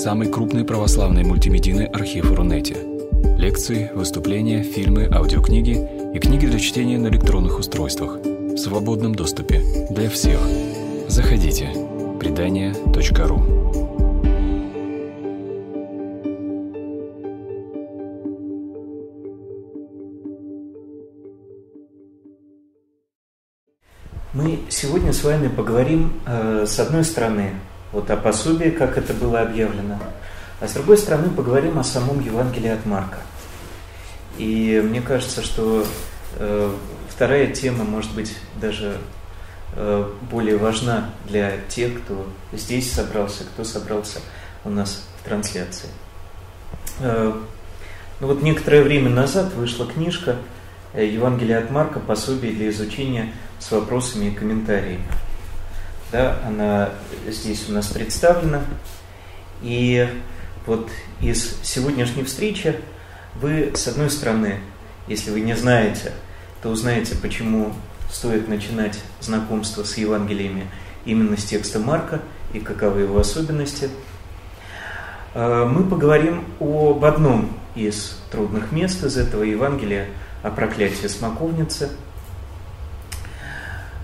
самый крупный православный мультимедийный архив Рунете. Лекции, выступления, фильмы, аудиокниги и книги для чтения на электронных устройствах в свободном доступе для всех. Заходите. Предания.ру Мы сегодня с вами поговорим, э, с одной стороны, вот о пособии, как это было объявлено, а с другой стороны поговорим о самом Евангелии от Марка. И мне кажется, что э, вторая тема может быть даже э, более важна для тех, кто здесь собрался, кто собрался у нас в трансляции. Э, ну вот некоторое время назад вышла книжка э, Евангелие от Марка, пособие для изучения с вопросами и комментариями. Да, она здесь у нас представлена. И вот из сегодняшней встречи вы, с одной стороны, если вы не знаете, то узнаете, почему стоит начинать знакомство с Евангелиями именно с текста Марка и каковы его особенности. А, мы поговорим об одном из трудных мест из этого Евангелия, о проклятии смоковницы –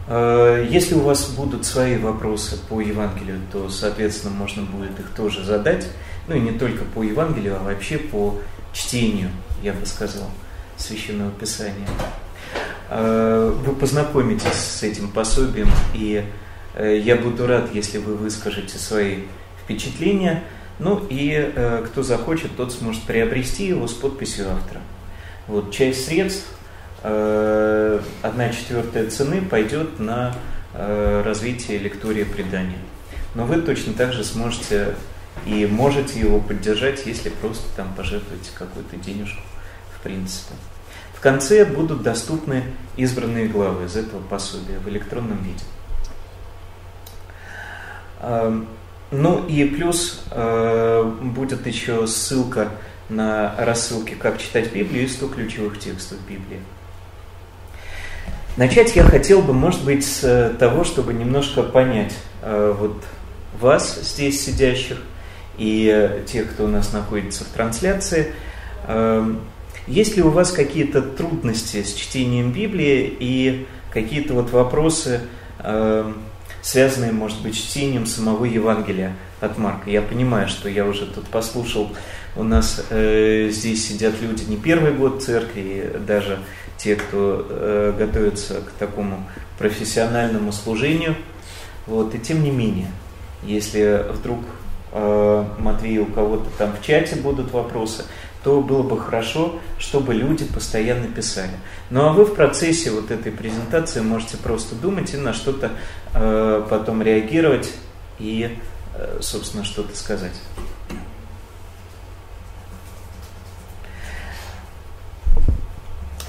если у вас будут свои вопросы по Евангелию, то, соответственно, можно будет их тоже задать. Ну и не только по Евангелию, а вообще по чтению, я бы сказал, Священного Писания. Э, вы познакомитесь с этим пособием, и э, я буду рад, если вы выскажете свои впечатления. Ну и кто захочет, тот сможет приобрести его с подписью автора. Вот часть средств Э, одна четвертая цены пойдет на э, развитие лектория предания. Но вы точно так же сможете и можете его поддержать, если просто там пожертвуете какую-то денежку, в принципе. В конце будут доступны избранные главы из этого пособия в электронном виде. Эм, ну и плюс э, будет еще ссылка на рассылки «Как читать Библию» и 100 ключевых текстов Библии. Начать я хотел бы, может быть, с э, того, чтобы немножко понять э, вот вас, здесь сидящих, и э, тех, кто у нас находится в трансляции. Эм, есть ли у вас какие-то трудности с чтением Библии и какие-то вот вопросы, эм, связанные, может быть, чтением самого Евангелия от Марка? Я понимаю, что я уже тут послушал, у нас здесь сидят люди не первый год церкви, даже те, кто э, готовится к такому профессиональному служению. Вот, и тем не менее, если вдруг э, Матвей у кого-то там в чате будут вопросы, то было бы хорошо, чтобы люди постоянно писали. Ну а вы в процессе вот этой презентации можете просто думать и на что-то э, потом реагировать и, э, собственно, что-то сказать.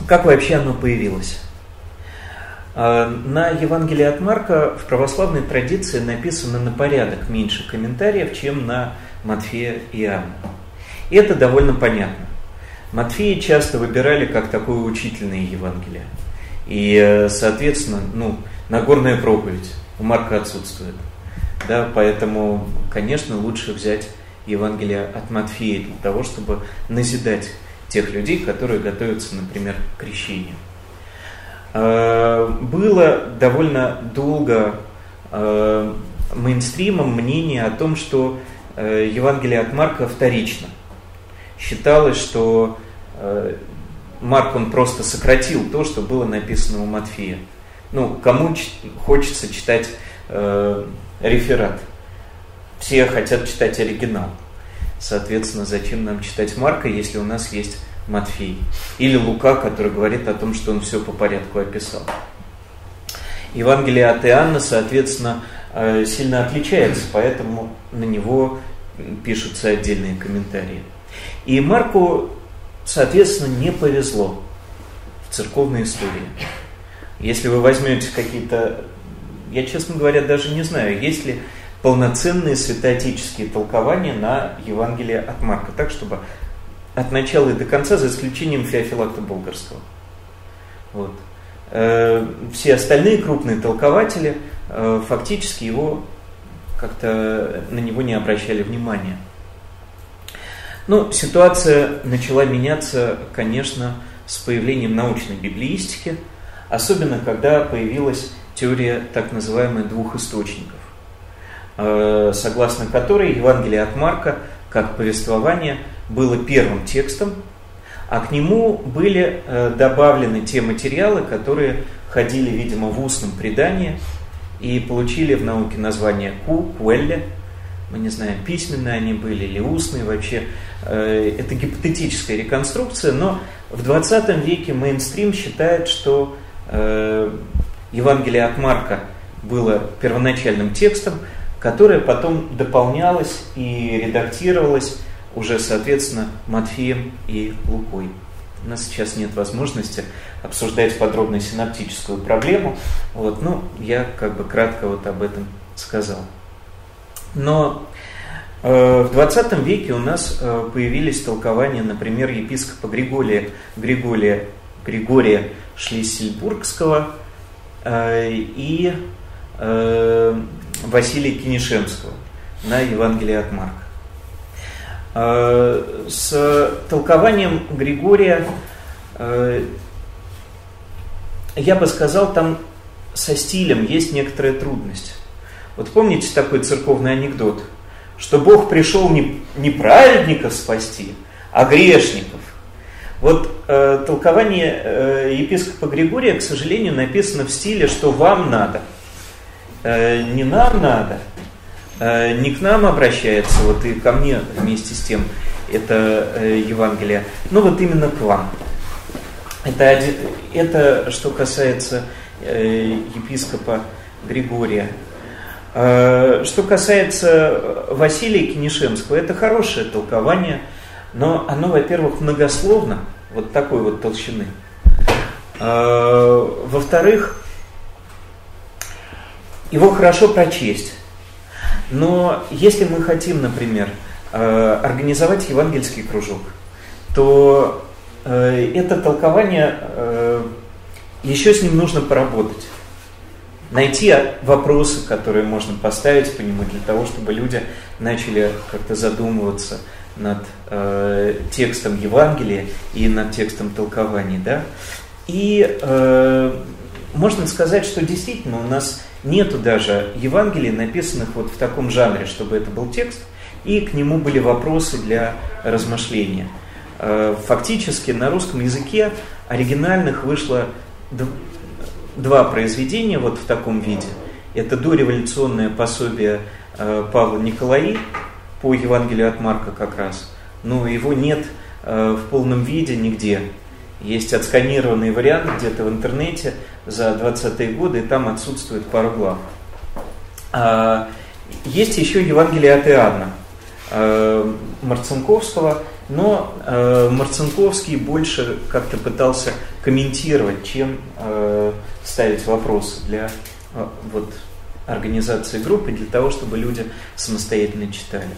Как вообще оно появилось? А, на Евангелии от Марка в православной традиции написано на порядок меньше комментариев, чем на Матфея и Иоанна. И это довольно понятно. Матфея часто выбирали как такое учительное Евангелие. И, соответственно, ну, Нагорная проповедь у Марка отсутствует. Да, поэтому, конечно, лучше взять Евангелие от Матфея для того, чтобы назидать тех людей, которые готовятся, например, к крещению. Э, было довольно долго э, мейнстримом мнение о том, что э, Евангелие от Марка вторично. Считалось, что Марк он просто сократил то, что было написано у Матфея. Ну, кому хочется читать реферат? Все хотят читать оригинал. Соответственно, зачем нам читать Марка, если у нас есть Матфей? Или Лука, который говорит о том, что он все по порядку описал. Евангелие от Иоанна, соответственно, э, сильно отличается, поэтому на него пишутся отдельные комментарии. И Марку, соответственно, не повезло в церковной истории. Если вы возьмете какие-то, я, честно говоря, даже не знаю, есть ли полноценные святоотеческие толкования на Евангелие от Марка, так чтобы от начала и до конца, за исключением Феофилакта Болгарского. Вот. Э, все остальные крупные толкователи э, фактически его как-то на него не обращали внимания. Ну, ситуация начала меняться, конечно, с появлением научной библиистики, особенно когда появилась теория так называемых двух источников, э, согласно которой Евангелие от Марка, как повествование, было первым текстом, а к нему были э, добавлены те материалы, которые ходили, видимо, в устном предании и получили в науке название ку, куэлле. Мы не знаем, письменные они были или устные вообще. Э, это гипотетическая реконструкция, но в 20 веке мейнстрим считает, что Евангелие от Марка было первоначальным текстом, которое потом дополнялось и редактировалось уже, соответственно, Матфеем и Лукой. У нас сейчас нет возможности обсуждать подробно синаптическую проблему, вот, ну, я как бы кратко вот об этом сказал. Но э, в 20 веке у нас э, появились толкования, например, епископа Григория, Григория, Григория Шлиссельбургского э, и э, Василия Кинешемского на Евангелие от Марка. Э, с толкованием Григория, я бы сказал, там со стилем есть некоторая трудность. Вот помните такой церковный анекдот, что Бог пришел не, не праведников спасти, а грешников. Вот э, толкование э, епископа Григория, к сожалению, написано в стиле, что вам надо, э, не нам надо – не к нам обращается, вот и ко мне вместе с тем, это Евангелие, но вот именно к вам. Это, это что касается епископа Григория. Что касается Василия Кинешемского, это хорошее толкование, но оно, во-первых, многословно, вот такой вот толщины. Во-вторых, его хорошо прочесть. Но если мы хотим, например, э, организовать евангельский кружок, то э, это толкование, еще с ним нужно поработать. Найти вопросы, которые можно поставить по нему для того, чтобы люди начали как-то задумываться над э, текстом Евангелия и над текстом толкования. Да? И э, можно сказать, что действительно у нас Нету даже Евангелий, написанных вот в таком жанре, чтобы это был текст, и к нему были вопросы для размышления. Э, фактически на русском языке оригинальных вышло два произведения вот в таком виде. Это дореволюционное пособие э, Павла Николаи по Евангелию от Марка как раз. Но его нет э, в полном виде нигде. Есть отсканированный вариант где-то в интернете за 20-е годы, и там отсутствует пару глав. А, есть еще Евангелие от Иоанна э, Марцинковского, но э, Марцинковский больше как-то пытался комментировать, чем ставить вопросы для вот, организации группы, для того, чтобы люди самостоятельно читали.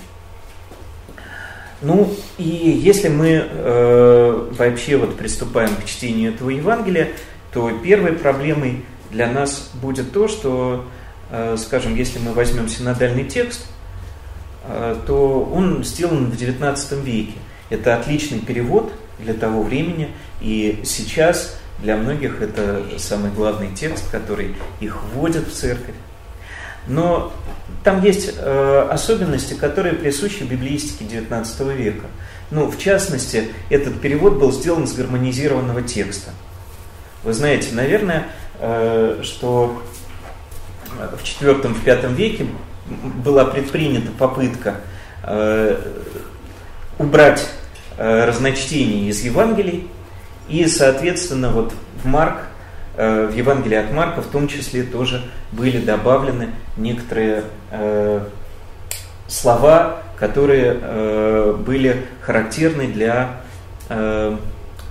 Ну и если мы э, вообще вот приступаем к чтению этого Евангелия, то первой проблемой для нас будет то, что, э, скажем, если мы возьмем синодальный текст, э, то он сделан в XIX веке. Это отличный перевод для того времени, и сейчас для многих это самый главный текст, который их вводит в церковь. Но там есть э, особенности, которые присущи библеистике XIX века. Ну, в частности, этот перевод был сделан с гармонизированного текста. Вы знаете, наверное, э, что в IV, в V веке была предпринята попытка э, убрать э, разночтение из Евангелий, и, соответственно, вот в Марк в Евангелии от Марка в том числе тоже были добавлены некоторые э, слова, которые э, были характерны для э,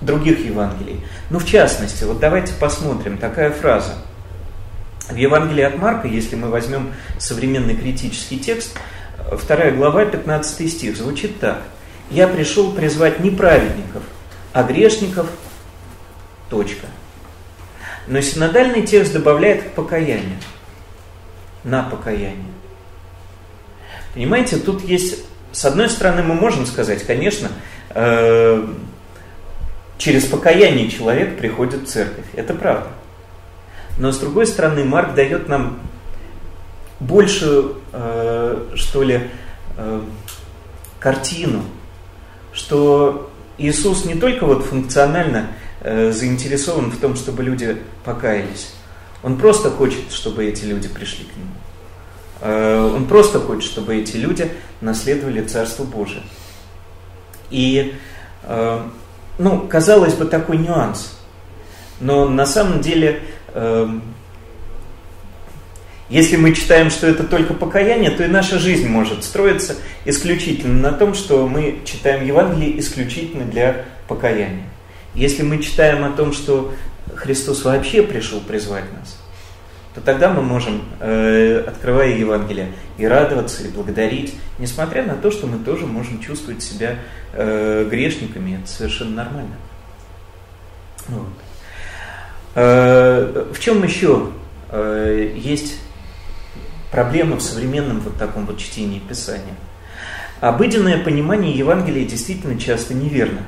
других Евангелий. Ну, в частности, вот давайте посмотрим, такая фраза. В Евангелии от Марка, если мы возьмем современный критический текст, вторая глава, 15 стих, звучит так. «Я пришел призвать не праведников, а грешников, точка». Но синодальный текст добавляет к покаянию. На покаяние. Понимаете, тут есть с одной стороны, мы можем сказать, конечно, э, через покаяние человек приходит в церковь. Это правда. Но с другой стороны, Марк дает нам большую, э, что ли, э, картину, что Иисус не только вот функционально э, заинтересован в том, чтобы люди покаялись, Он просто хочет, чтобы эти люди пришли к Нему. Э, он просто хочет, чтобы эти люди наследовали Царство Божие. И, э, ну, казалось бы, такой нюанс. Но на самом деле, если мы читаем, что это только покаяние, то и наша жизнь может строиться исключительно на том, что мы читаем Евангелие исключительно для покаяния. Если мы читаем о том, что Христос вообще пришел призвать нас, то тогда мы можем, э, открывая Евангелие, и радоваться, и благодарить, несмотря на то, что мы тоже можем чувствовать себя э, грешниками. Это совершенно нормально. Вот. Э, в чем еще есть проблема в современном вот таком вот чтении Писания? Обыденное понимание Евангелия действительно часто неверно.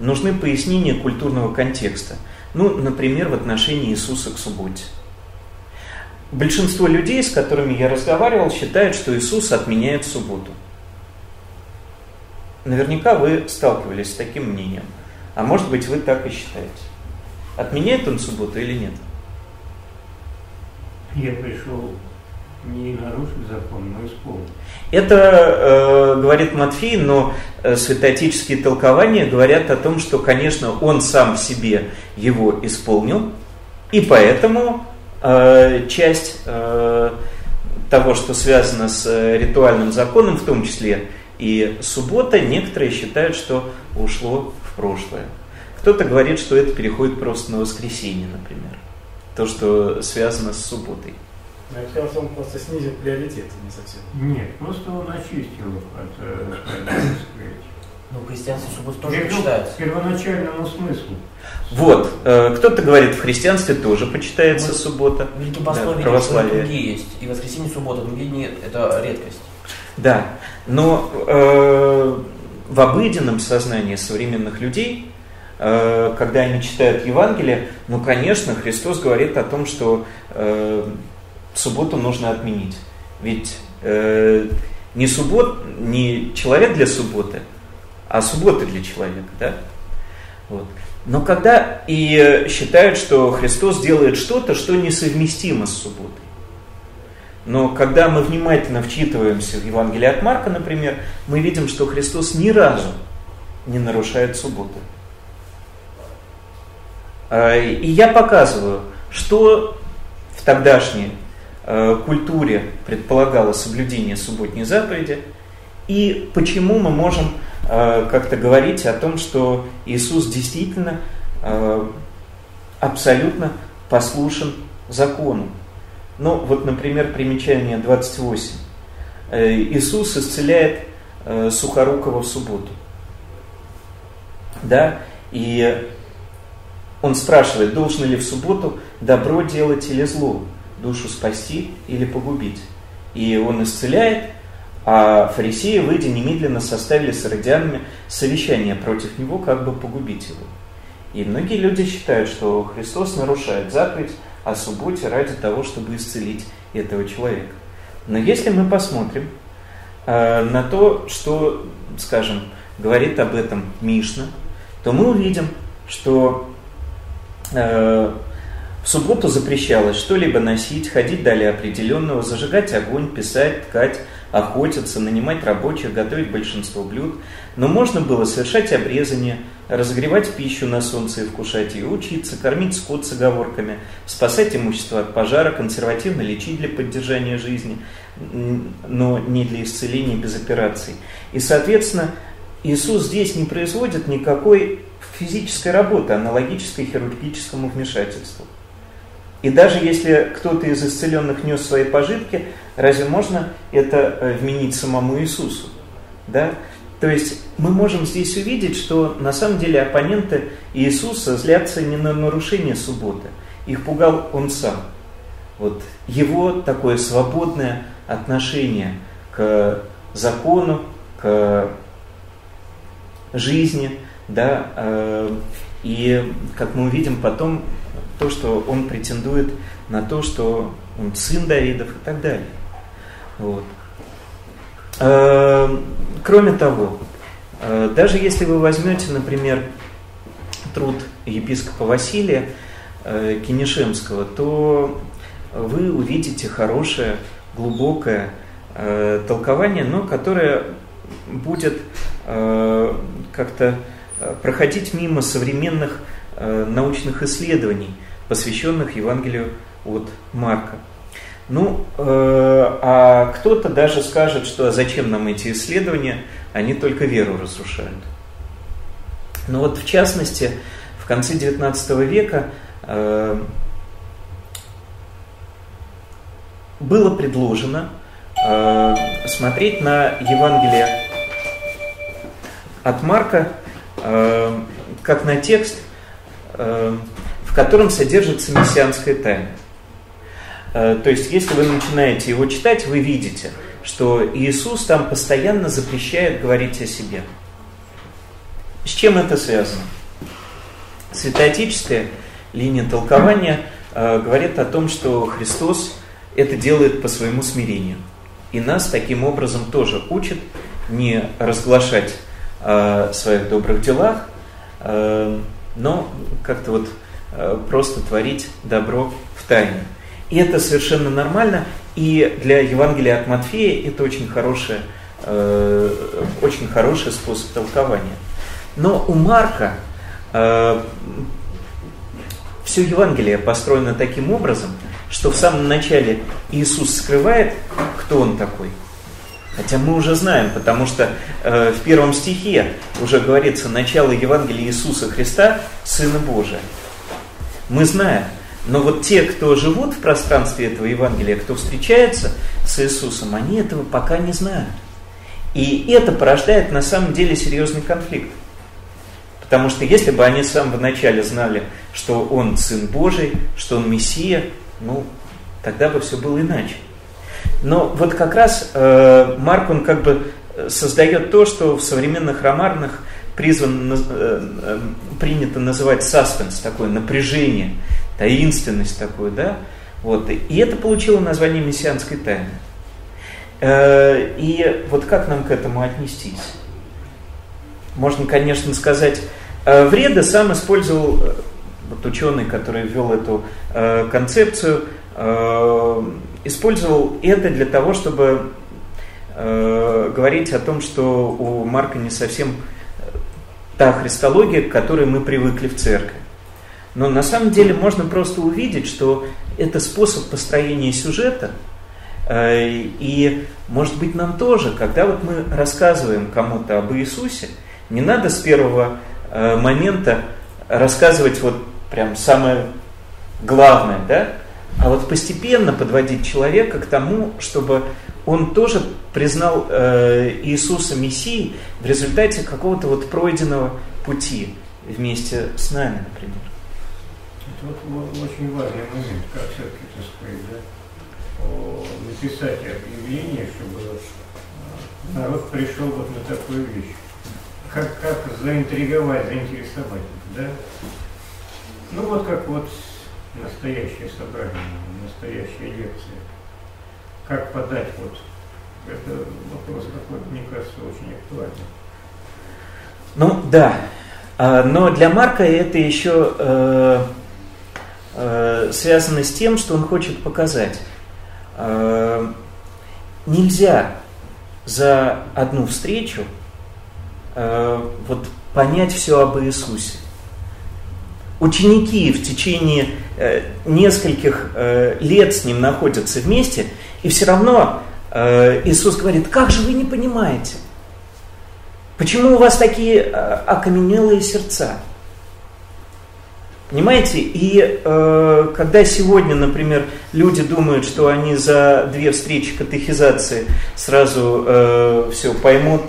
Нужны пояснения культурного контекста. Ну, например, в отношении Иисуса к субботе. Большинство людей, с которыми я разговаривал, считают, что Иисус отменяет субботу. Наверняка вы сталкивались с таким мнением. А может быть, вы так и считаете. Отменяет он субботу или нет? Я пришел не нарушить закон, но исполнить. Это э, говорит Матфей, но э, святоотеческие толкования говорят о том, что, конечно, он сам в себе его исполнил, и поэтому Э, часть э, того, что связано с э, ритуальным законом, в том числе и суббота, некоторые считают, что ушло в прошлое. Кто-то говорит, что это переходит просто на воскресенье, например. То, что связано с субботой. Я хотел, что он просто снизил приоритеты, не совсем. Нет, просто он очистил от э, Ну, христианство субботу тоже почитается. Первоначальному смыслу. Вот, э, кто-то говорит, в христианстве тоже почитается вот, суббота. Великие богословие, да, православие. другие есть. И воскресенье, суббота, другие нет. Это редкость. Да, но э, в обыденном сознании современных людей, э, когда они читают Евангелие, ну, конечно, Христос говорит о том, что э, субботу нужно отменить. Ведь э, не суббот, не человек для субботы, а суббота для человека, да? Вот. Но когда и считают, что Христос делает что-то, что несовместимо с субботой. Но когда мы внимательно вчитываемся в Евангелие от Марка, например, мы видим, что Христос ни разу не нарушает субботу. А, и я показываю, что в тогдашней культуре предполагало соблюдение субботней заповеди, и почему мы можем Э, как-то говорить о том, что Иисус действительно э, абсолютно послушен закону. Ну, вот, например, примечание 28. Э, Иисус исцеляет Сухорукова в субботу. Да? И он спрашивает, должен ли в субботу добро делать или зло, душу спасти или погубить. И он исцеляет, а фарисеи, выйдя, немедленно составили с иродианами совещание против него, как бы погубить его. И многие люди считают, что Христос нарушает заповедь о субботе ради того, чтобы исцелить этого человека. Но если мы посмотрим э, на то, что, скажем, говорит об этом Мишна, то мы увидим, что э, субботу запрещалось что-либо носить, ходить далее определенного, зажигать огонь, писать, ткать, охотиться, нанимать рабочих, готовить большинство блюд, но можно было совершать обрезание, разогревать пищу на солнце и вкушать ее, учиться, кормить скот с оговорками, спасать имущество от пожара, консервативно лечить для поддержания жизни, но не для исцеления без операций. И, соответственно, Иисус здесь не производит никакой физической работы, аналогической хирургическому вмешательству. И даже если кто-то из исцеленных нес свои пожитки, разве можно это э, вменить самому Иисусу? Да? То есть мы можем здесь увидеть, что на самом деле оппоненты Иисуса злятся не на нарушение субботы. Их пугал он сам. Вот его такое свободное отношение к закону, к жизни, да, э, и как мы увидим потом, то, что он претендует на то, что он сын Давидов и так далее. Вот. Э, кроме того, э, даже если вы возьмете, например, труд епископа Василия э, Кинешемского, то вы увидите хорошее, глубокое толкование, но которое будет как-то проходить мимо современных научных исследований, посвященных Евангелию от Марка. Ну, э, а кто-то даже скажет, что а зачем нам эти исследования, они только веру разрушают. Но вот в частности, в конце XIX века э, было предложено э, смотреть на Евангелие от Марка э, как на текст, э, в котором содержится мессианская тайна. Э, то есть, если вы начинаете его читать, вы видите, что Иисус там постоянно запрещает говорить о себе. С чем это связано? Святоотеческая линия толкования э, говорит о том, что Христос это делает по своему смирению. И нас таким образом тоже учит не разглашать о своих добрых делах, э, но как-то вот э, просто творить добро в тайне. И это совершенно нормально. И для Евангелия от Матфея это очень, хороший, э, очень хороший способ толкования. Но у Марка э, все Евангелие построено таким образом, что в самом начале Иисус скрывает, кто он такой. Хотя мы уже знаем, потому что э, в первом стихе уже говорится начало Евангелия Иисуса Христа, Сына Божия. Мы знаем, но вот те, кто живут в пространстве этого Евангелия, кто встречается с Иисусом, они этого пока не знают. И это порождает на самом деле серьезный конфликт. Потому что если бы они с самого начала знали, что Он Сын Божий, что Он Мессия, ну, тогда бы все было иначе. Но вот как раз э, Марк, он как бы создает то, что в современных романах призван, э, э, принято называть саспенс, такое напряжение, таинственность такую, да, вот, и это получило название мессианской тайны. Э, и вот как нам к этому отнестись? Можно, конечно, сказать, э, Вреда сам использовал, э, вот ученый, который ввел эту концепцию, использовал это для того, чтобы говорить о том, что у Марка не совсем та христология, к которой мы привыкли в церкви. Но на самом деле можно просто увидеть, что это способ построения сюжета. Э, и, может быть, нам тоже, когда вот мы рассказываем кому-то об Иисусе, не надо с первого э, момента рассказывать вот прям самое главное, да? А вот постепенно подводить человека к тому, чтобы он тоже признал э, Иисуса Мессией в результате какого-то вот пройденного пути вместе с нами, например. Это вот очень важный момент, как все-таки, так сказать, да, написать объявление, чтобы а, народ пришел вот на такую вещь. Как, как заинтриговать, заинтересовать, да? Ну вот как вот настоящее собрание, настоящая лекция. Как подать вот это вопрос такой, мне кажется, очень актуальный. Ну да, а, но для Марка это еще э, э, связано с тем, что он хочет показать. Э, нельзя за одну встречу э, вот понять все об Иисусе. Ученики в течение э, нескольких э, лет с ним находятся вместе, и все равно э, Иисус говорит, как же вы не понимаете? Почему у вас такие окаменелые сердца? Понимаете? И э, когда сегодня, например, люди думают, что они за две встречи катехизации сразу э, все поймут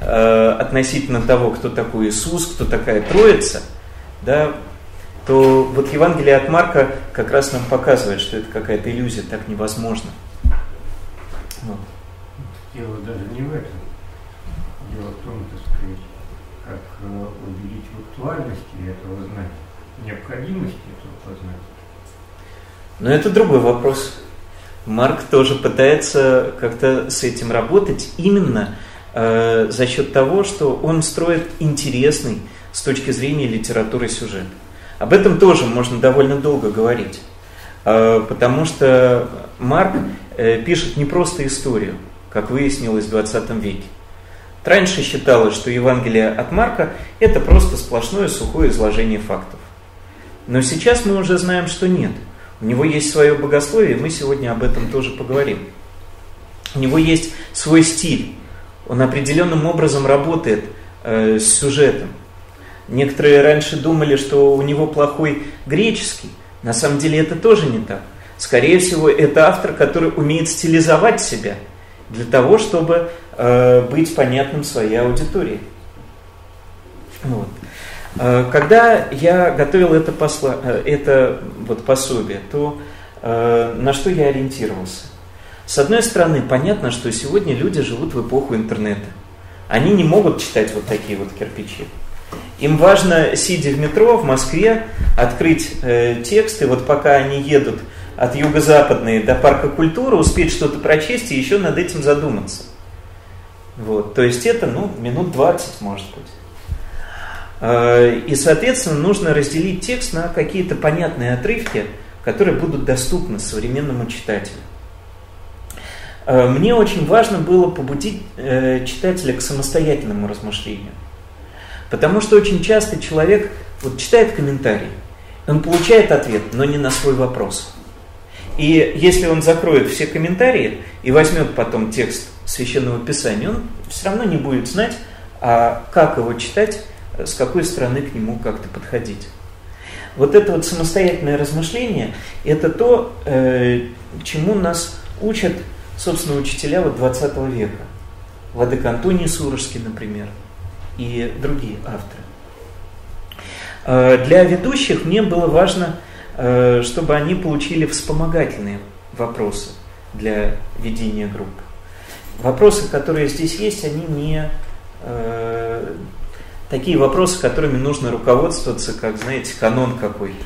э, относительно того, кто такой Иисус, кто такая Троица, да, то вот Евангелие от Марка как раз нам показывает, что это какая-то иллюзия, так невозможно. Вот. Дело даже не в этом. Дело в том, так сказать, как э, в актуальности этого знания, необходимости этого познания. Но это другой вопрос. Марк тоже пытается как-то с этим работать именно э, за счет того, что он строит интересный с точки зрения литературы сюжет. Об этом тоже можно довольно долго говорить, э, потому что Марк э, пишет не просто историю, как выяснилось в 20 веке. Раньше считалось, что Евангелие от Марка – это просто сплошное сухое изложение фактов. Но сейчас мы уже знаем, что нет. У него есть свое богословие, и мы сегодня об этом тоже поговорим. У него есть свой стиль. Он определенным образом работает э, с сюжетом. Некоторые раньше думали, что у него плохой греческий. На самом деле это тоже не так. Скорее всего, это автор, который умеет стилизовать себя для того, чтобы э, быть понятным своей аудитории. Вот. Э, когда я готовил это, посла, э, это вот пособие, то э, на что я ориентировался? С одной стороны, понятно, что сегодня люди живут в эпоху интернета. Они не могут читать вот такие вот кирпичи. Им важно, сидя в метро в Москве, открыть э, текст, и вот пока они едут от юго-западной до парка культуры, успеть что-то прочесть и еще над этим задуматься. Вот. То есть это ну, минут 20, может быть. Э, и, соответственно, нужно разделить текст на какие-то понятные отрывки, которые будут доступны современному читателю. Э, мне очень важно было побудить э, читателя к самостоятельному размышлению. Потому что очень часто человек вот читает комментарий, он получает ответ, но не на свой вопрос. И если он закроет все комментарии и возьмет потом текст священного писания, он все равно не будет знать, а как его читать, с какой стороны к нему как-то подходить. Вот это вот самостоятельное размышление, это то, э, чему нас учат, собственно, учителя вот 20 века. Владыка Антоний Сурожский, например – и другие авторы. Э, для ведущих мне было важно, э, чтобы они получили вспомогательные вопросы для ведения группы. Вопросы, которые здесь есть, они не э, такие вопросы, которыми нужно руководствоваться, как, знаете, канон какой-то.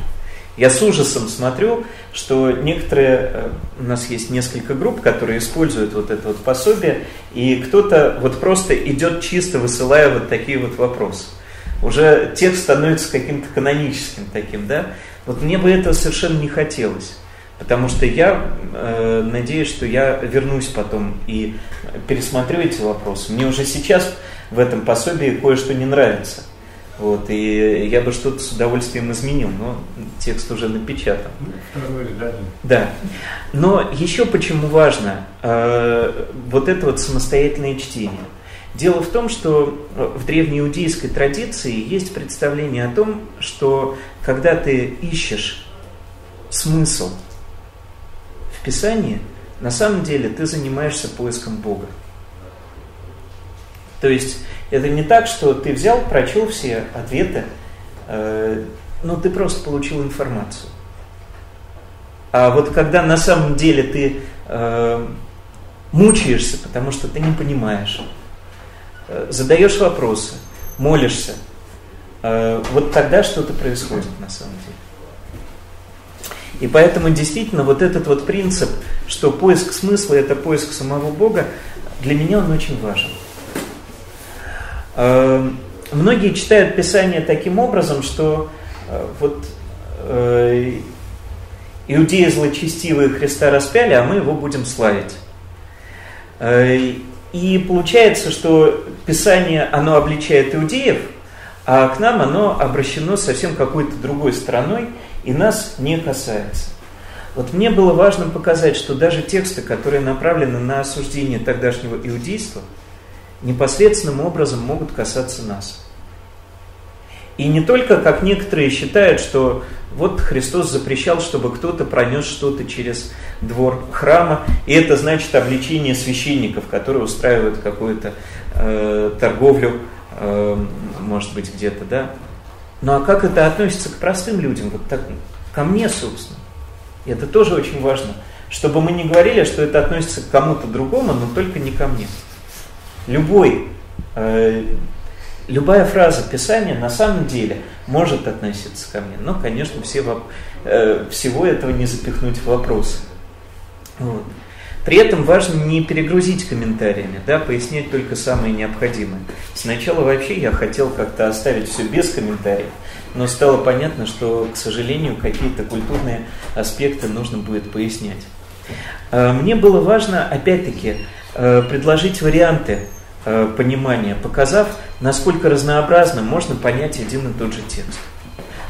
Я с ужасом смотрю, что некоторые, э, у нас есть несколько групп, которые используют вот это вот пособие, и кто-то вот просто идет чисто высылая вот такие вот вопросы. Уже текст становится каким-то каноническим таким, да? Вот мне бы этого совершенно не хотелось. Потому что я э, надеюсь, что я вернусь потом и пересмотрю эти вопросы. Мне уже сейчас в этом пособии кое-что не нравится. Вот, и я бы что-то с удовольствием изменил, но текст уже напечатан. Издание. Да. Но еще почему важно э, вот это вот самостоятельное чтение. Дело в том, что в древнеиудейской традиции есть представление о том, что когда ты ищешь смысл в Писании, на самом деле ты занимаешься поиском Бога. То есть это не так, что ты взял, прочел все ответы, э, но ты просто получил информацию. А вот когда на самом деле ты э, мучаешься, потому что ты не понимаешь, э, задаешь вопросы, молишься, э, вот тогда что-то происходит на самом деле. И поэтому действительно вот этот вот принцип, что поиск смысла это поиск самого Бога, для меня он очень важен. Эм, многие читают Писание таким образом, что э, вот э, иудеи злочестивые Христа распяли, а мы его будем славить. Э, и получается, что Писание, оно обличает иудеев, а к нам оно обращено совсем какой-то другой стороной и нас не касается. Вот мне было важно показать, что даже тексты, которые направлены на осуждение тогдашнего иудейства – непосредственным образом могут касаться нас. И не только, как некоторые считают, что вот Христос запрещал, чтобы кто-то пронес что-то через двор храма, и это значит обличение священников, которые устраивают какую-то э, торговлю, э, может быть, где-то, да. Ну а как это относится к простым людям, вот так, ко мне, собственно? И это тоже очень важно, чтобы мы не говорили, что это относится к кому-то другому, но только не ко мне. Любой э, любая фраза Писания на самом деле может относиться ко мне, но, конечно, все, э, всего этого не запихнуть в вопросы. Вот. При этом важно не перегрузить комментариями, да, пояснять только самое необходимое. Сначала вообще я хотел как-то оставить все без комментариев, но стало понятно, что, к сожалению, какие-то культурные аспекты нужно будет пояснять. Э, мне было важно, опять-таки, предложить варианты э, понимания, показав, насколько разнообразно можно понять один и тот же текст.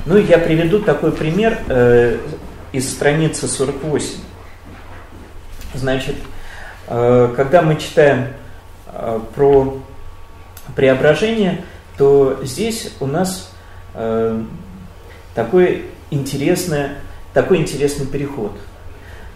Ну и я приведу такой пример из страницы 48. Значит, когда мы читаем про преображение, то здесь у нас такой, интересное, такой интересный переход –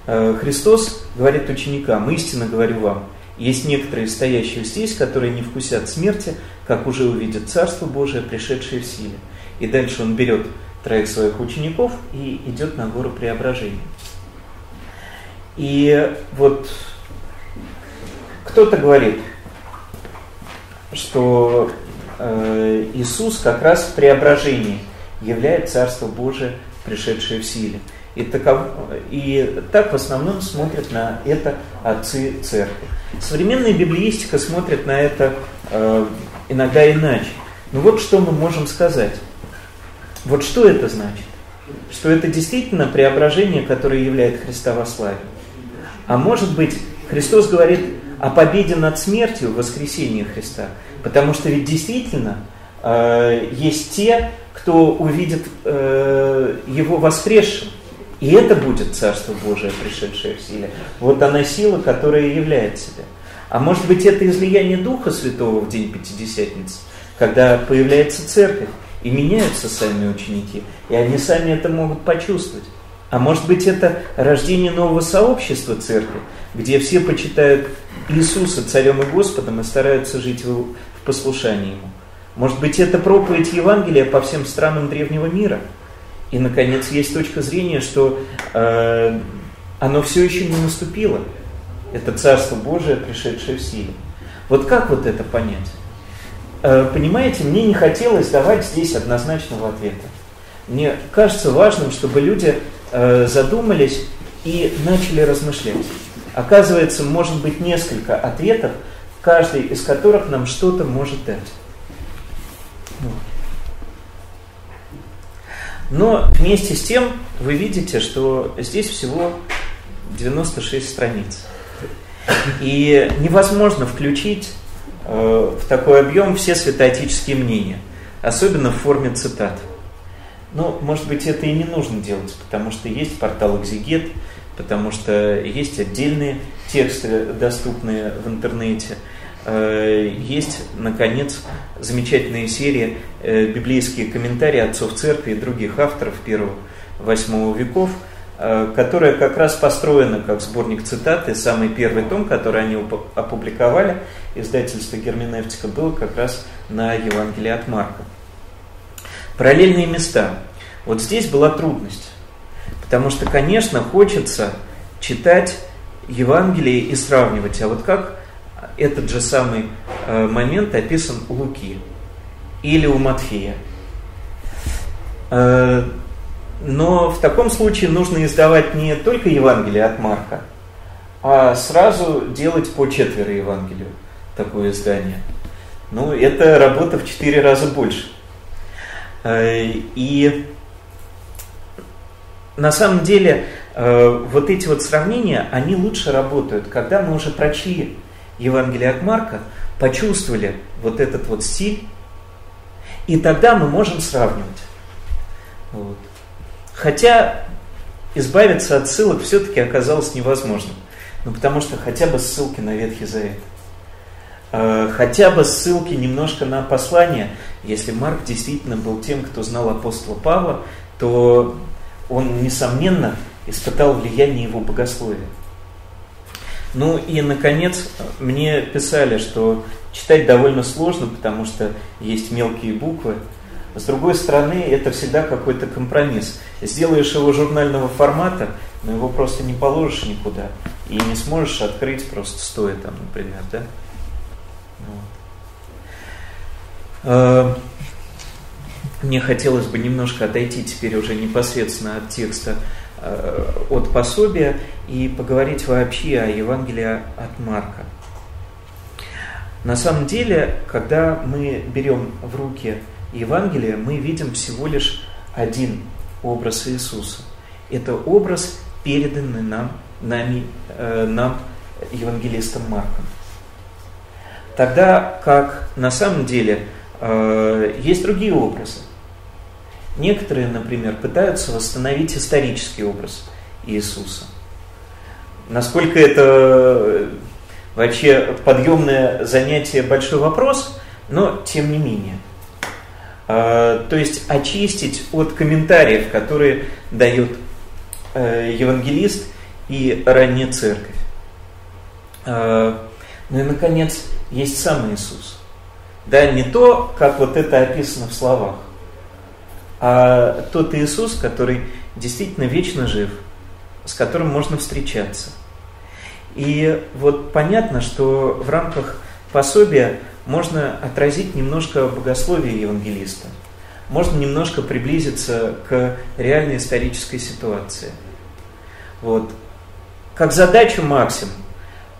Э, Христос говорит ученикам, истинно говорю вам, есть некоторые стоящие здесь, которые не вкусят смерти, как уже увидят Царство Божие, пришедшее в силе. И дальше он берет троих своих учеников и идет на гору преображения. И вот кто-то говорит, что э, Иисус как раз в преображении являет Царство Божие, пришедшее в силе. И, таков, и так в основном смотрят на это отцы церкви. Современная библиистика смотрит на это э, иногда иначе. Но вот что мы можем сказать. Вот что это значит? Что это действительно преображение, которое является Христа во славе. А может быть, Христос говорит о победе над смертью в воскресении Христа. Потому что ведь действительно э, есть те, кто увидит э, его воскресшим. И это будет Царство Божие, пришедшее в силе. Вот она сила, которая являет себя. А может быть, это излияние Духа Святого в день Пятидесятницы, когда появляется церковь, и меняются сами ученики, и они сами это могут почувствовать. А может быть, это рождение нового сообщества церкви, где все почитают Иисуса царем и Господом и стараются жить в послушании Ему. Может быть, это проповедь Евангелия по всем странам древнего мира – и, наконец, есть точка зрения, что э, оно все еще не наступило. Это Царство Божие, пришедшее в силе. Вот как вот это понять? Э, понимаете, мне не хотелось давать здесь однозначного ответа. Мне кажется важным, чтобы люди э, задумались и начали размышлять. Оказывается, может быть несколько ответов, каждый из которых нам что-то может дать. Вот. Но вместе с тем вы видите, что здесь всего 96 страниц. И невозможно включить э, в такой объем все святоотеческие мнения, особенно в форме цитат. Ну, может быть, это и не нужно делать, потому что есть портал «Экзегет», потому что есть отдельные тексты, доступные в интернете – Э, есть, наконец, замечательная серия э, библейские комментарии отцов церкви и других авторов первого восьмого веков, э, которая как раз построена как сборник цитат, и самый первый том, который они опубликовали, издательство Герменевтика, было как раз на Евангелии от Марка. Параллельные места. Вот здесь была трудность, потому что, конечно, хочется читать Евангелие и сравнивать, а вот как этот же самый э, момент описан у Луки или у Матфея. Э, но в таком случае нужно издавать не только Евангелие от Марка, а сразу делать по четверо Евангелию такое издание. Ну, это работа в четыре раза больше. Э, и на самом деле вот эти вот сравнения, они лучше работают, когда мы уже прочли Евангелие от Марка, почувствовали вот этот вот стиль, и тогда мы можем сравнивать. Вот. Хотя избавиться от ссылок все-таки оказалось невозможным. Ну, потому что хотя бы ссылки на Ветхий Завет. А, хотя бы ссылки немножко на послание. Если Марк действительно был тем, кто знал апостола Павла, то он, несомненно, испытал влияние его богословия. Ну и, наконец, мне писали, что читать довольно сложно, потому что есть мелкие буквы. С другой стороны, это всегда какой-то компромисс. Сделаешь его журнального формата, но его просто не положишь никуда. И не сможешь открыть просто стоя там, например, да? Вот. Э, мне хотелось бы немножко отойти теперь уже непосредственно от текста, от пособия и поговорить вообще о Евангелии от Марка. На самом деле, когда мы берем в руки Евангелие, мы видим всего лишь один образ Иисуса. Это образ, переданный нам, нами, э, нам евангелистом Марком. Тогда как на самом деле э, есть другие образы. Некоторые, например, пытаются восстановить исторический образ Иисуса. Насколько это вообще подъемное занятие, большой вопрос, но тем не менее. А, то есть очистить от комментариев, которые дает э, евангелист и ранняя церковь. А, ну и, наконец, есть сам Иисус. Да, не то, как вот это описано в словах, а тот Иисус, который действительно вечно жив, с которым можно встречаться – и вот понятно, что в рамках пособия можно отразить немножко богословие евангелиста. Можно немножко приблизиться к реальной исторической ситуации. Вот. Как задачу максимум,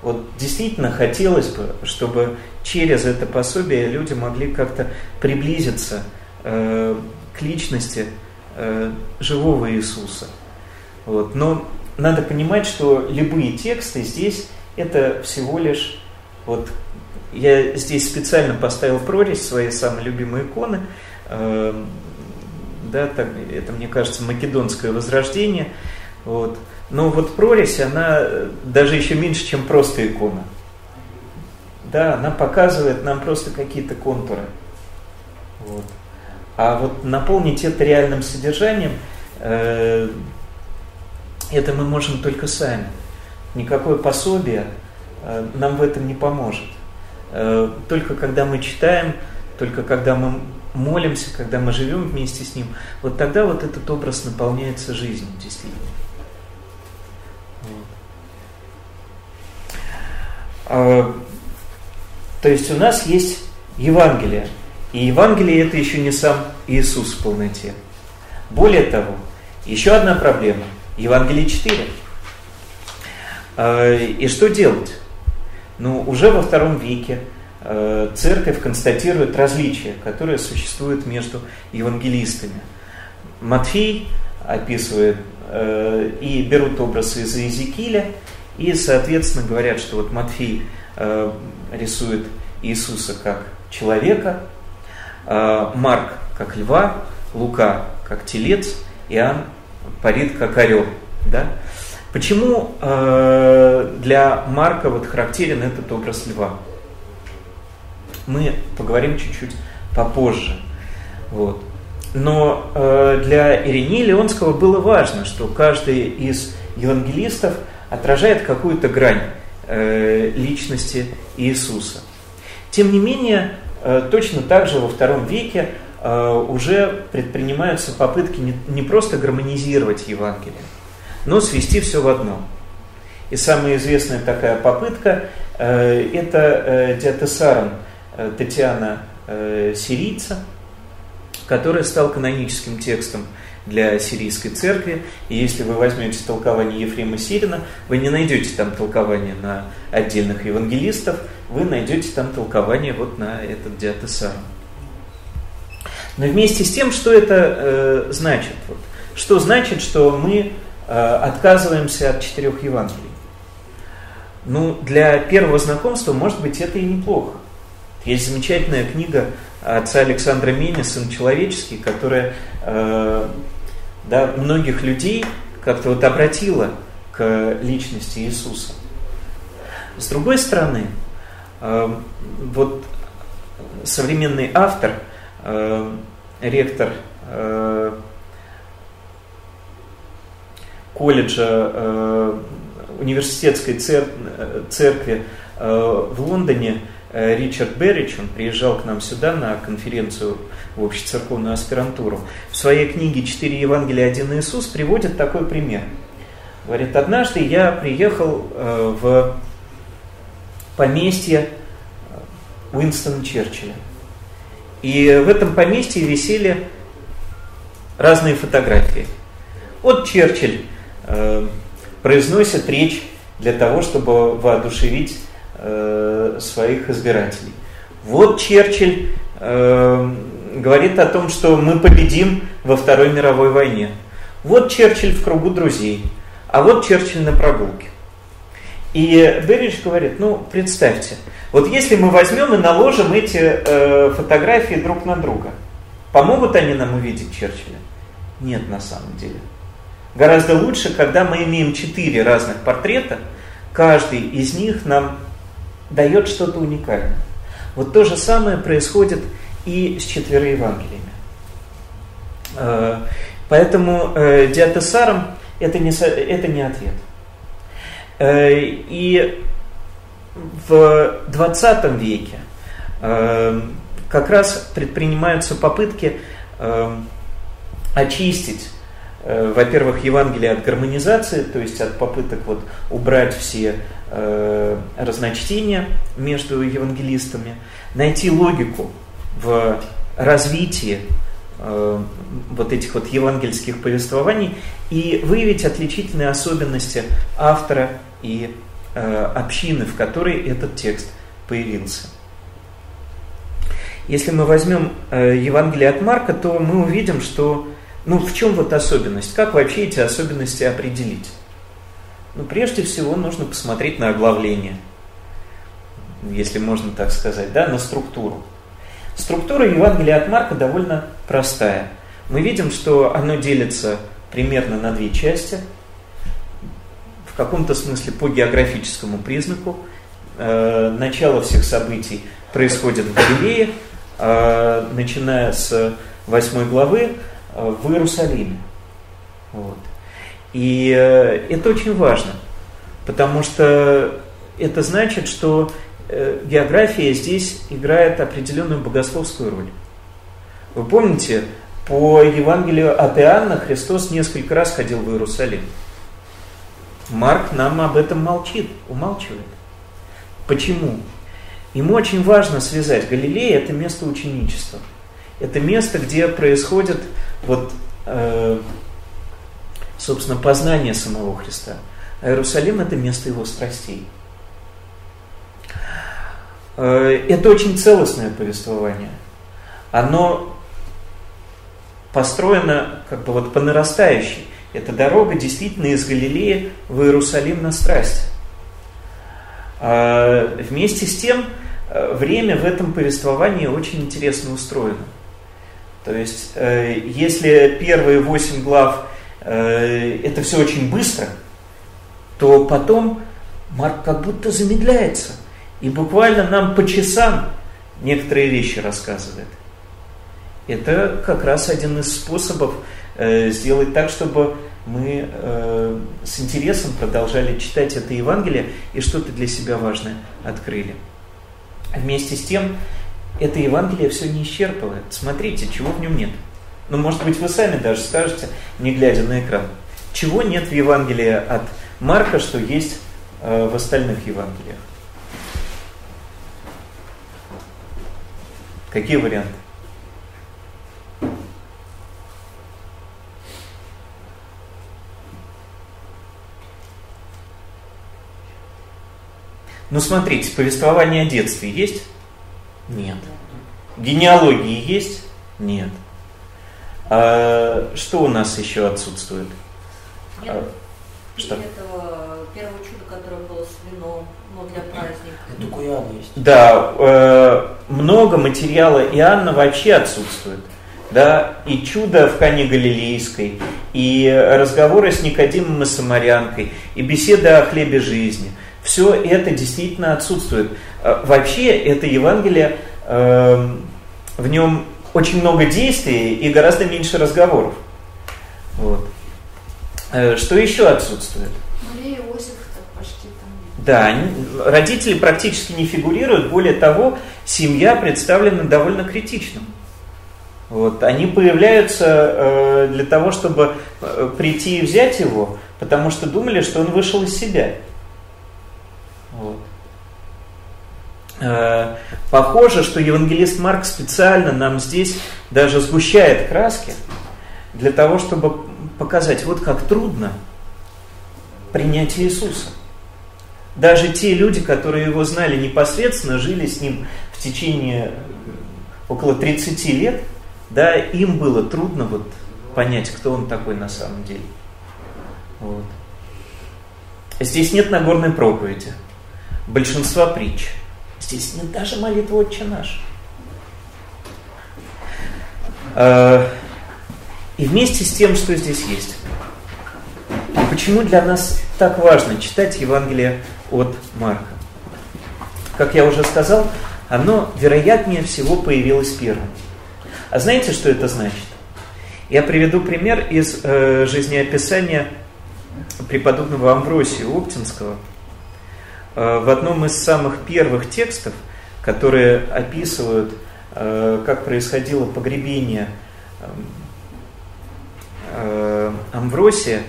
вот действительно хотелось бы, чтобы через это пособие люди могли как-то приблизиться э, к личности э, живого Иисуса. Вот. Но надо понимать, что любые тексты здесь это всего лишь вот я здесь специально поставил прорезь своей самой любимой иконы. Э, да, так, это, мне кажется, македонское возрождение. Вот. Но вот прорезь, она даже еще меньше, чем просто икона. Да, она показывает нам просто какие-то контуры. Вот. А вот наполнить это реальным содержанием, э, это мы можем только сами. Никакое пособие э, нам в этом не поможет. Э, только когда мы читаем, только когда мы молимся, когда мы живем вместе с Ним, вот тогда вот этот образ наполняется жизнью, действительно. А, то есть у нас есть Евангелие. И Евангелие это еще не сам Иисус в полноте. Более того, еще одна проблема – Евангелие 4. А, и что делать? Ну, уже во втором веке а, церковь констатирует различия, которые существуют между евангелистами. Матфей описывает а, и берут образы из Иезекииля, и, соответственно, говорят, что вот Матфей рисует Иисуса как человека, Марк как льва, Лука как телец, Иоанн парит как орел. Да? Почему э, для Марка вот характерен этот образ льва? Мы поговорим чуть-чуть попозже. Вот. Но э, для Иринея Леонского было важно, что каждый из евангелистов отражает какую-то грань э, личности Иисуса. Тем не менее, точно так же во втором веке Э, уже предпринимаются попытки не, просто гармонизировать Евангелие, но свести все в одно. И самая известная такая попытка э, это э, Диатесарон э, Татьяна э, Сирийца, который стал каноническим текстом для сирийской церкви. И если вы возьмете толкование Ефрема Сирина, вы не найдете там толкование на отдельных евангелистов, вы найдете там толкование вот на этот Диатесарон. Но вместе с тем, что это э, значит? Вот, что значит, что мы э, отказываемся от четырех Евангелий? Ну, для первого знакомства, может быть, это и неплохо. Есть замечательная книга отца Александра Мини «Сын человеческий», которая э, да, многих людей как-то вот обратила к личности Иисуса. С другой стороны, вот современный автор – Э, ректор э, колледжа э, университетской церкви в Лондоне Ричард Беррич, он приезжал к нам сюда на конференцию в общецерковную аспирантуру. В своей книге «Четыре Евангелия, один Иисус» приводит такой пример. Говорит, однажды я приехал в поместье Уинстона Черчилля. И в этом поместье висели разные фотографии. Вот Черчилль э, произносит речь для того, чтобы воодушевить э, своих избирателей. Вот Черчилль э, говорит о том, что мы победим во Второй мировой войне. Вот Черчилль в кругу друзей, а вот Черчилль на прогулке. И Берридж говорит, ну, представьте, вот если мы возьмем и наложим эти э, фотографии друг на друга, помогут они нам увидеть Черчилля? Нет, на самом деле. Гораздо лучше, когда мы имеем четыре разных портрета, каждый из них нам дает что-то уникальное. Вот то же самое происходит и с четверо Евангелиями. Э, поэтому э, диатесарам это не, это не ответ. Э, и в 20 веке как раз предпринимаются попытки очистить, во-первых, Евангелие от гармонизации, то есть от попыток вот убрать все разночтения между евангелистами, найти логику в развитии э, вот этих вот евангельских повествований и выявить отличительные особенности автора и э, общины, в которой этот текст появился. Если мы возьмем э, Евангелие от Марка, то мы увидим, что ну в чем вот особенность? Как вообще эти особенности определить? Ну, прежде всего, нужно посмотреть на оглавление, если можно так сказать, да, на структуру. Структура Евангелия от Марка довольно простая. Мы видим, что оно делится примерно на две части. В каком-то смысле по географическому признаку. Э, начало всех событий происходит в Галилее, э, начиная с 8 главы э, в Иерусалиме. Вот. И это очень важно, потому что это значит, что Э, география здесь играет определенную богословскую роль. Вы помните, по Евангелию от Иоанна Христос несколько раз ходил в Иерусалим. Марк нам об этом молчит, умалчивает. Почему? Ему очень важно связать. Галилея – это место ученичества. Это место, где происходит вот, э, собственно, познание самого Христа. А Иерусалим – это место его страстей. Э, это очень целостное повествование. Оно построено как бы вот по нарастающей. Эта дорога действительно из Галилеи в Иерусалим на страсть. А вместе с тем, э, время в этом повествовании очень интересно устроено. То есть, э, если первые восемь глав это все очень быстро, то потом Марк как будто замедляется – и буквально нам по часам некоторые вещи рассказывает. Это как раз один из способов э, сделать так, чтобы мы э, с интересом продолжали читать это Евангелие и что-то для себя важное открыли. Вместе с тем, это Евангелие все не исчерпывает. Смотрите, чего в нем нет. Ну, может быть, вы сами даже скажете, не глядя на экран, чего нет в Евангелии от Марка, что есть э, в остальных Евангелиях. Какие варианты? Ну, смотрите, повествование о детстве есть? Нет. Генеалогии есть? Нет. А, что у нас еще отсутствует? Нет, а, что? этого первого чуда, которое было с вином, но для праздника. Это у Иоанна есть. Да, э, много материала Иоанна вообще отсутствует. Да, и чудо в Кане Галилейской, и разговоры с Никодимом и Самарянкой, и беседа о хлебе жизни. Все это действительно отсутствует. Э, вообще, это Евангелие, э, в нем очень много действий и гораздо меньше разговоров. Вот. Э, что еще отсутствует? Мария Иосиф почти там. Да, родители практически не фигурируют. Более того, семья представлена довольно критично. Вот. Они появляются э, для того, чтобы прийти и взять его, потому что думали, что он вышел из себя. Вот. Э, похоже, что евангелист Марк специально нам здесь даже сгущает краски для того, чтобы показать, вот как трудно принять Иисуса. Даже те люди, которые его знали непосредственно, жили с ним в течение около 30 лет, да, им было трудно вот понять, кто он такой на самом деле. Вот. Здесь нет Нагорной проповеди, большинства притч. Здесь нет даже молитвы «Отче наш». А, и вместе с тем, что здесь есть. И почему для нас так важно читать Евангелие от Марка? Как я уже сказал, оно, вероятнее всего, появилось первым. А знаете, что это значит? Я приведу пример из э, жизнеописания преподобного Амвросия Оптинского. Э, в одном из самых первых текстов, которые описывают, э, как происходило погребение э, Амвросия,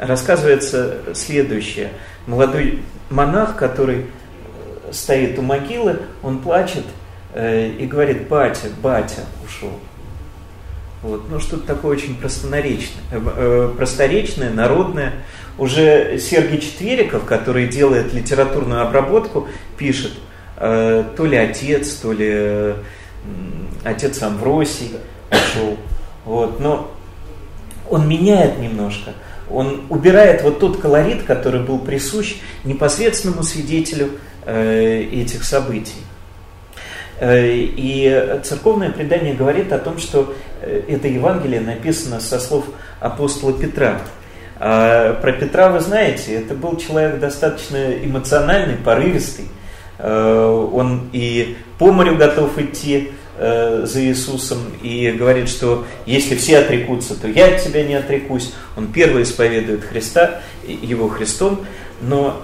рассказывается следующее. Молодой монах, который стоит у могилы, он плачет и говорит, батя, батя ушел. Вот. Ну, что-то такое очень простонаречное, э, просторечное, народное. Уже Сергей Четвериков, который делает литературную обработку, пишет, э, то ли отец, то ли э, отец Амвросий ушел. Вот. Но он меняет немножко. Он убирает вот тот колорит, который был присущ непосредственному свидетелю э, этих событий. Э, и церковное предание говорит о том, что э, это Евангелие написано со слов апостола Петра. А про Петра вы знаете, это был человек достаточно эмоциональный, порывистый. Э, он и по морю готов идти за Иисусом и говорит, что если все отрекутся, то я от тебя не отрекусь. Он первый исповедует Христа, его Христом, но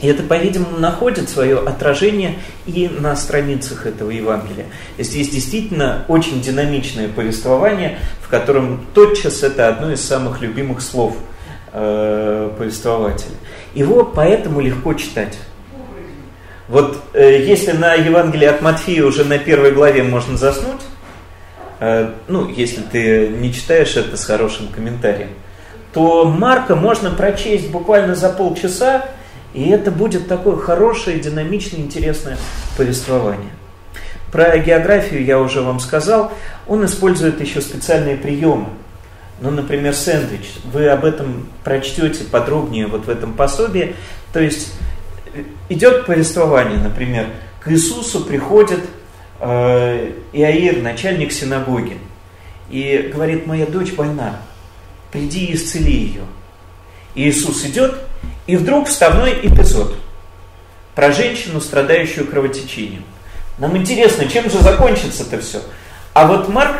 и это, по-видимому, находит свое отражение и на страницах этого Евангелия. Здесь действительно очень динамичное повествование, в котором тотчас это одно из самых любимых слов э, повествователя. Его поэтому легко читать. Вот э, если на Евангелие от Матфея уже на первой главе можно заснуть, э, ну, если ты не читаешь это с хорошим комментарием, то Марка можно прочесть буквально за полчаса, и это будет такое хорошее, динамичное, интересное повествование. Про географию я уже вам сказал. Он использует еще специальные приемы. Ну, например, сэндвич. Вы об этом прочтете подробнее вот в этом пособии. То есть э, идет повествование, например, к Иисусу приходит э, Иаир, начальник синагоги, и говорит, моя дочь больна, приди и исцели ее. И Иисус идет и вдруг вставной эпизод про женщину, страдающую кровотечением. Нам интересно, чем же закончится это все. А вот Марк,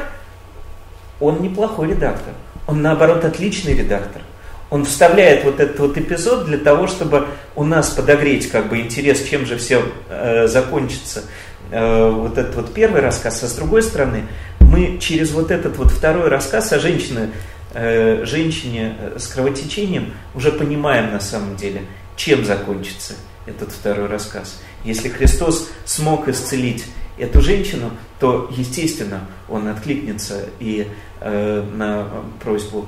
он неплохой редактор. Он, наоборот, отличный редактор. Он вставляет вот этот вот эпизод для того, чтобы у нас подогреть как бы интерес, чем же все э, закончится. Э, вот этот вот первый рассказ, а с другой стороны, мы через вот этот вот второй рассказ о женщине, женщине э, с кровотечением уже понимаем на самом деле, чем закончится этот второй рассказ. Если Христос смог исцелить эту женщину, то, естественно, он откликнется и э, на просьбу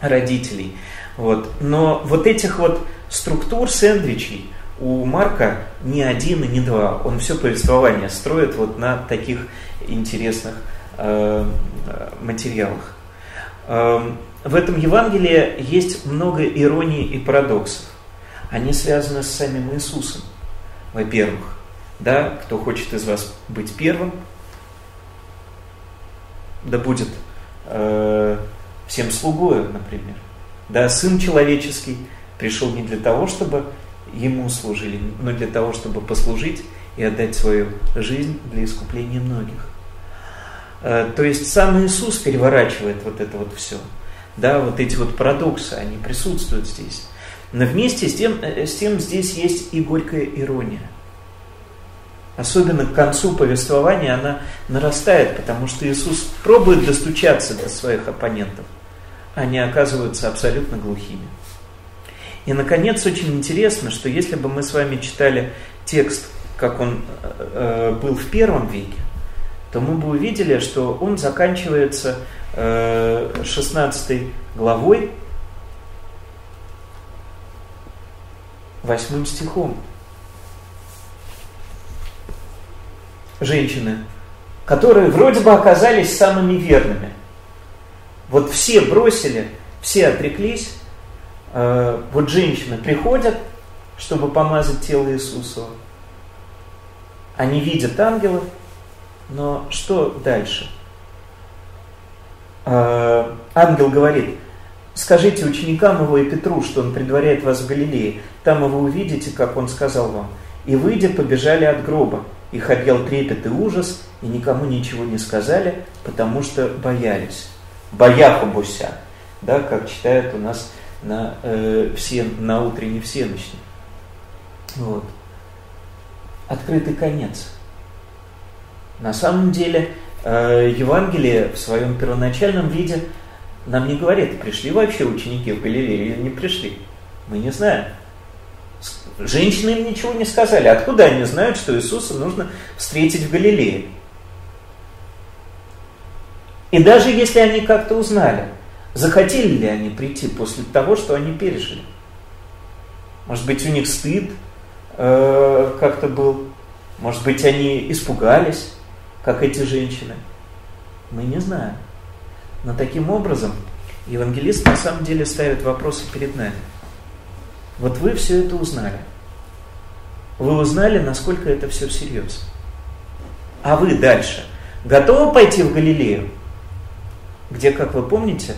родителей. Вот. Но вот этих вот структур сэндвичей у Марка не один и не два. Он все повествование строит вот на таких интересных э, материалах. Эм, в этом Евангелии есть много иронии и парадоксов. Они связаны с самим Иисусом. Во-первых, да, кто хочет из вас быть первым, да будет э, всем слугою, например. Да, Сын человеческий пришел не для того, чтобы ему служили, но для того, чтобы послужить и отдать свою жизнь для искупления многих. Э, то есть сам Иисус переворачивает вот это вот все. Да, вот эти вот парадоксы, они присутствуют здесь. Но вместе с тем, э, с тем здесь есть и горькая ирония. Особенно к концу повествования она нарастает, потому что Иисус пробует достучаться до своих оппонентов. Они оказываются абсолютно глухими. И, наконец, очень интересно, что если бы мы с вами читали текст, как он э, был в первом веке, то мы бы увидели, что он заканчивается э, 16 главой, восьмым стихом. Женщины, которые вроде бы оказались самыми верными. Вот все бросили, все отреклись. Э, вот женщины приходят, чтобы помазать тело Иисуса. Они видят ангелов, но что дальше? Э, ангел говорит, скажите ученикам его и Петру, что он предваряет вас в Галилее. Там вы увидите, как он сказал вам. И выйдя, побежали от гроба. Их объел трепет и ужас, и никому ничего не сказали, потому что боялись. Бояха буся, да, как читают у нас на, э, все, на утренней всеночной. Вот. Открытый конец. На самом деле, э, Евангелие в своем первоначальном виде нам не говорит, пришли вообще ученики в Галилею или не пришли. Мы не знаем. Женщины им ничего не сказали. Откуда они знают, что Иисуса нужно встретить в Галилее? И даже если они как-то узнали, захотели ли они прийти после того, что они пережили? Может быть, у них стыд э, как-то был? Может быть, они испугались, как эти женщины? Мы не знаем. Но таким образом евангелист на самом деле ставит вопросы перед нами. Вот вы все это узнали. Вы узнали, насколько это все всерьез. А вы дальше готовы пойти в Галилею, где, как вы помните,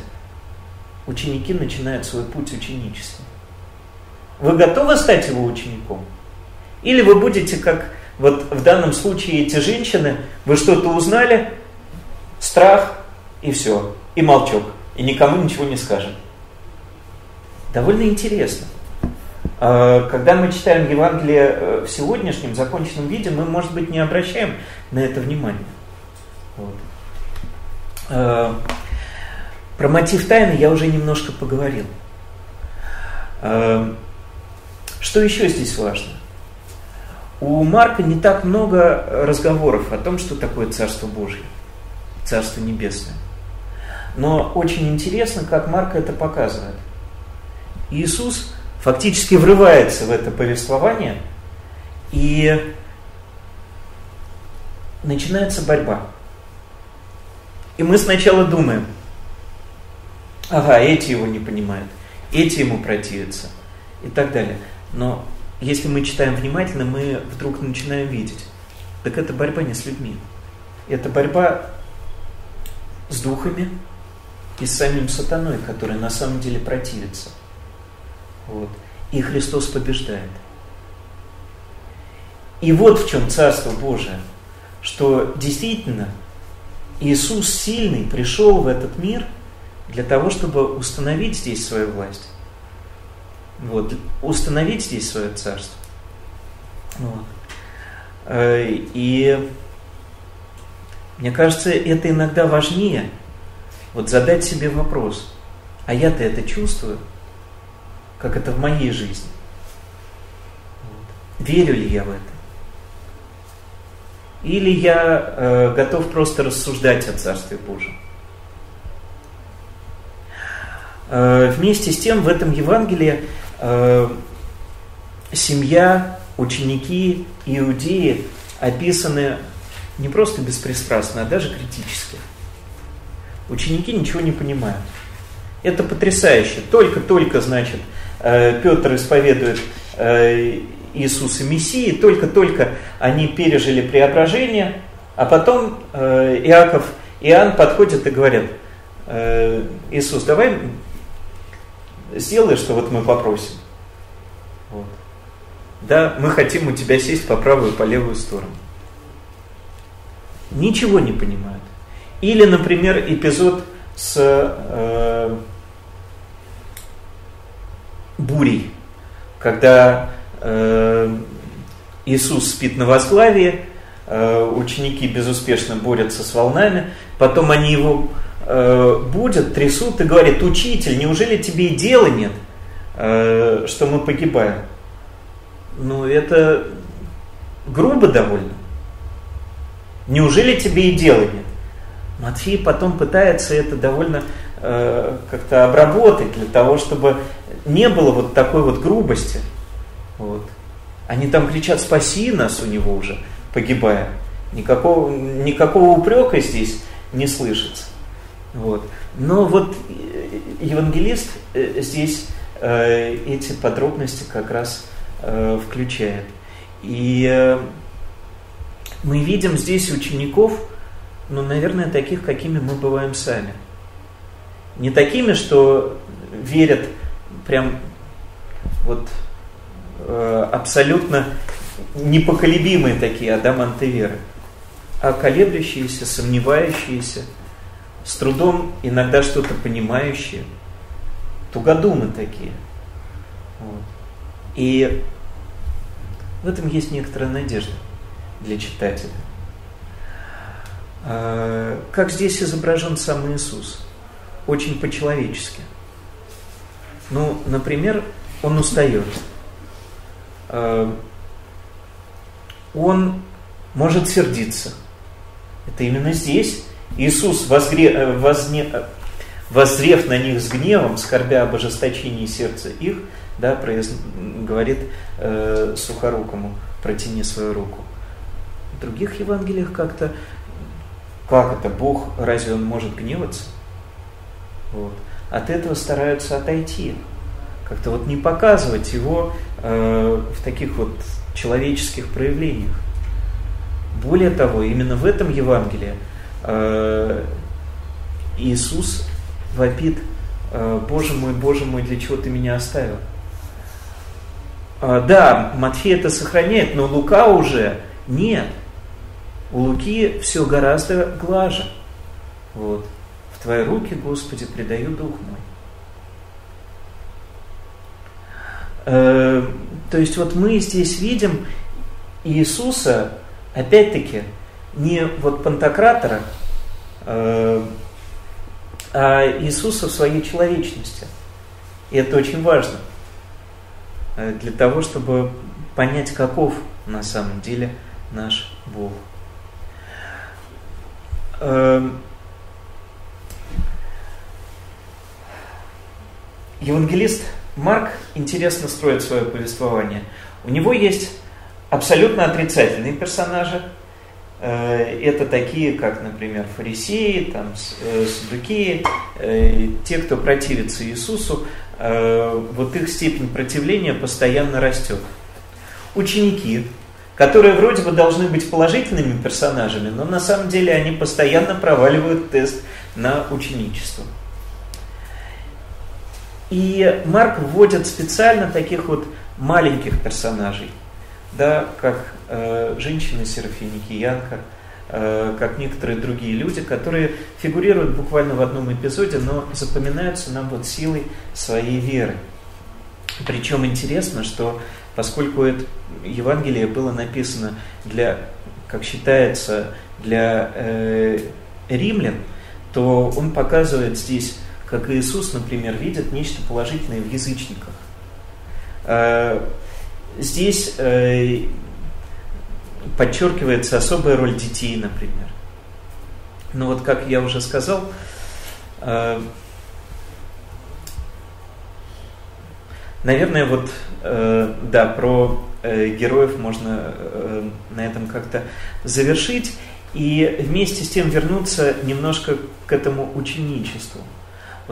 ученики начинают свой путь ученичества? Вы готовы стать его учеником? Или вы будете, как вот в данном случае эти женщины, вы что-то узнали, страх и все, и молчок, и никому ничего не скажем. Довольно интересно. А, когда мы читаем Евангелие э, в сегодняшнем законченном виде, мы, может быть, не обращаем на это внимания. Вот. А, про мотив тайны я уже немножко поговорил. А, что еще здесь важно? У Марка не так много разговоров о том, что такое Царство Божье, Царство Небесное. Но очень интересно, как Марк это показывает. Иисус фактически врывается в это повествование, и начинается борьба. И мы сначала думаем, ага, эти его не понимают, эти ему противятся и так далее. Но если мы читаем внимательно, мы вдруг начинаем видеть, так это борьба не с людьми. Это борьба с духами и с самим сатаной, который на самом деле противится – вот. И Христос побеждает. И вот в чем Царство Божие, что действительно Иисус сильный пришел в этот мир для того, чтобы установить здесь свою власть. Вот, установить здесь свое царство. Вот. Э, и мне кажется, это иногда важнее вот задать себе вопрос, а я-то это чувствую – как это в моей жизни. Верю ли я в это? Или я э, готов просто рассуждать о Царстве Божьем? Э, вместе с тем в этом Евангелии э, семья, ученики, иудеи описаны не просто беспристрастно, а даже критически. Ученики ничего не понимают. Это потрясающе. Только-только, значит, Э, Петр исповедует э, Иисуса Мессии, только-только они пережили преображение, а потом Иаков Иоанн подходят и говорят, Иисус, давай сделай, что вот мы попросим. Вот. Да, мы хотим у тебя сесть по правую и по левую сторону. Ничего не понимают. Или, например, эпизод с э, бурей, когда э, Иисус спит на возглавии, э, ученики безуспешно борются с волнами, потом они его э, будут, трясут и говорят, учитель, неужели тебе и дела нет? э, что мы погибаем. Ну, это грубо довольно. Неужели тебе и дела нет? Матфей потом пытается это довольно э, как-то обработать для того, чтобы не было вот такой вот грубости. Вот. Они там кричат «спаси нас» у него уже, погибая. Никакого, никакого упрека здесь не слышится. Вот. Но вот э, евангелист э, здесь э, эти подробности как раз включает. И мы видим здесь учеников, ну, наверное, таких, какими мы бываем сами. Не такими, что верят прям вот абсолютно непоколебимые такие адаманты веры, а колеблющиеся, сомневающиеся, с трудом иногда что-то понимающие, тугодумы такие. Вот. И в этом есть некоторая надежда для читателя. А, как здесь изображен сам Иисус? Очень по-человечески. Ну, например, он устает. А, он может сердиться. Это именно здесь Иисус, возгре, э, возне, э, воззрев на них с гневом, скорбя об ожесточении сердца их, да, произ, говорит э, сухорукому, протяни свою руку. В других Евангелиях как-то, как это, Бог, разве Он может гневаться? Вот. От этого стараются отойти, как-то вот не показывать его э, в таких вот человеческих проявлениях. Более того, именно в этом Евангелии Иисус вопит, э, Боже мой, Боже мой, для чего ты меня оставил? А, да, Матфей это сохраняет, но Лука уже нет. У Луки все гораздо глаже. Вот. В Твои руки, Господи, предаю Дух мой. Э, то есть вот мы здесь видим Иисуса, опять-таки, не вот Пантократора, э, а Иисуса в своей человечности. И это очень важно – Э, для того, чтобы понять, каков на самом деле наш Бог. Эм, евангелист Марк интересно строит свое повествование. У него есть абсолютно отрицательные персонажи. Э, это такие, как, например, фарисеи, там, э, садукеи, те, кто противится Иисусу. Э, вот их степень противления постоянно растет. Ученики, которые вроде бы должны быть положительными персонажами, но на самом деле они постоянно проваливают тест на ученичество. И Марк вводит специально таких вот маленьких персонажей, да, как э, женщина Серафиникиянка, Э, как некоторые другие люди, которые фигурируют буквально в одном эпизоде, но запоминаются нам вот силой своей веры. Причем интересно, что поскольку это Евангелие было написано для, как считается, для э, римлян, то он показывает здесь, как Иисус, например, видит нечто положительное в язычниках. Э, здесь э, подчеркивается особая роль детей, например. Но вот как я уже сказал, э, наверное, вот э, да, про э, героев можно на этом как-то завершить и вместе с тем вернуться немножко к этому ученичеству.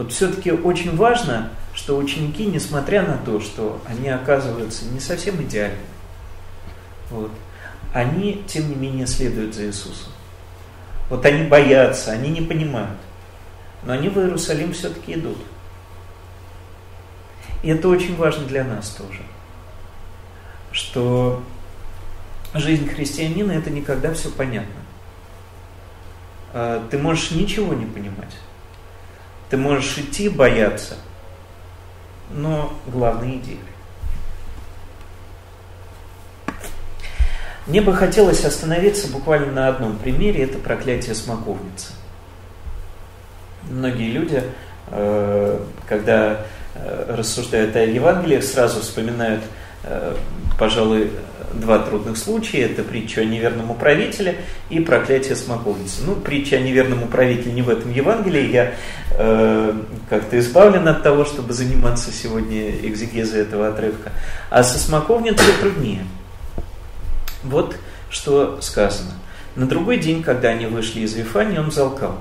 Вот все-таки очень важно, что ученики, несмотря на то, что они оказываются не совсем идеальными, вот, они, тем не менее, следуют за Иисусом. Вот они боятся, они не понимают. Но они в Иерусалим все-таки идут. И это очень важно для нас тоже. Что жизнь христианина это никогда все понятно. А, ты можешь ничего не понимать. Ты можешь идти бояться, но главное иди. Мне бы хотелось остановиться буквально на одном примере, это проклятие смоковницы. Многие люди, э, когда э, рассуждают о Евангелиях, сразу вспоминают, э, пожалуй, два трудных случая. Это притча о неверном управителе и проклятие смоковницы. Ну, притча о неверном управителе не в этом Евангелии. Я э, как-то избавлен от того, чтобы заниматься сегодня экзегезой этого отрывка. А со смоковницей труднее. Вот что сказано. На другой день, когда они вышли из Вифани, он залкал.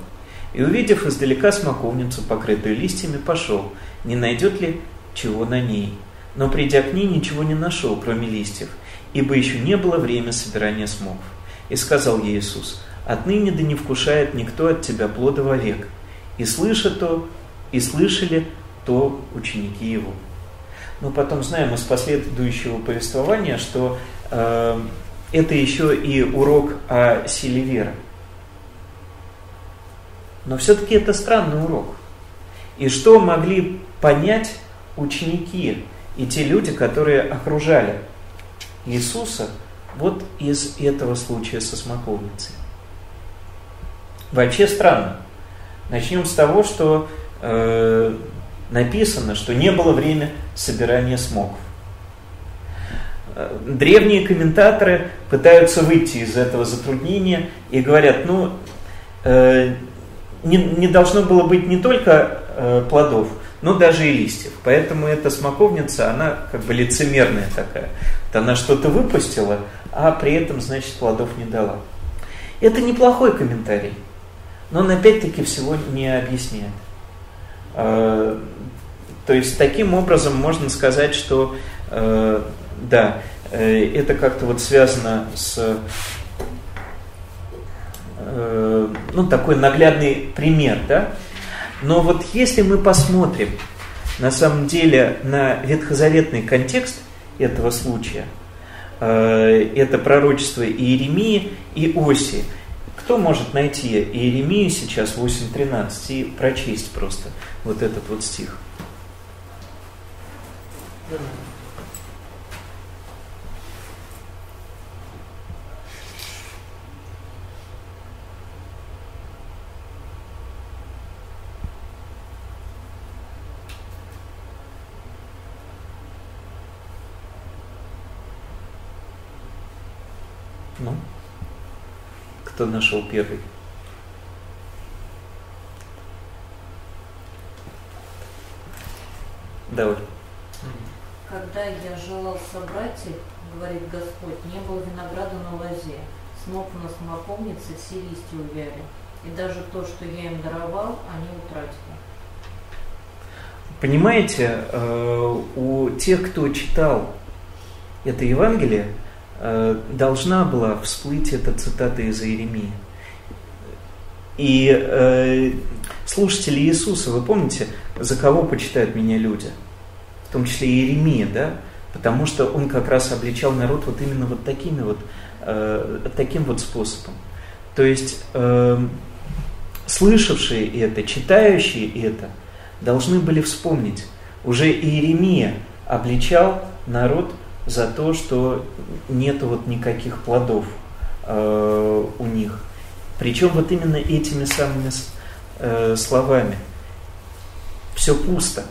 И, увидев издалека смоковницу, покрытую листьями, пошел, не найдет ли чего на ней. Но, придя к ней, ничего не нашел, кроме листьев, ибо еще не было время собирания смоков. И сказал ей Иисус, «Отныне да не вкушает никто от тебя плода вовек». И слыша то, и слышали то ученики его. Но потом знаем из последующего повествования, что э, это еще и урок о силе веры. Но все-таки это странный урок. И что могли понять ученики и те люди, которые окружали Иисуса вот из этого случая со смоковницей. Вообще странно. Начнем с того, что э, написано, что не было время собирания смоков. Э, древние комментаторы пытаются выйти из этого затруднения и говорят, ну, э, не, не должно было быть не только э, плодов, но даже и листьев. Поэтому эта смоковница, она как бы лицемерная такая. Она что-то выпустила, а при этом, значит, плодов не дала. Это неплохой комментарий, но он опять-таки всего не объясняет. Э, то есть таким образом можно сказать, что э, да, э, это как-то вот связано с ну, такой наглядный пример, да? Но вот если мы посмотрим на самом деле на ветхозаветный контекст этого случая, это пророчество Иеремии и Оси. Кто может найти Иеремию сейчас 8.13 и прочесть просто вот этот вот стих? Кто нашел первый? Давай. Когда я желал собрать их, говорит Господь, не было винограда на лозе, снов на смоковнице все листья увяли, и даже то, что я им даровал, они утратили. Понимаете, э, у тех, кто читал это Евангелие, должна была всплыть эта цитата из Иеремии. И э, слушатели Иисуса, вы помните, за кого почитают меня люди? В том числе Иеремия, да? Потому что он как раз обличал народ вот именно вот такими вот, э, таким вот способом. То есть э, слышавшие это, читающие это, должны были вспомнить. Уже Иеремия обличал народ за то, что нет вот никаких плодов э, у них. Причем вот именно этими самыми э, словами. Все пусто,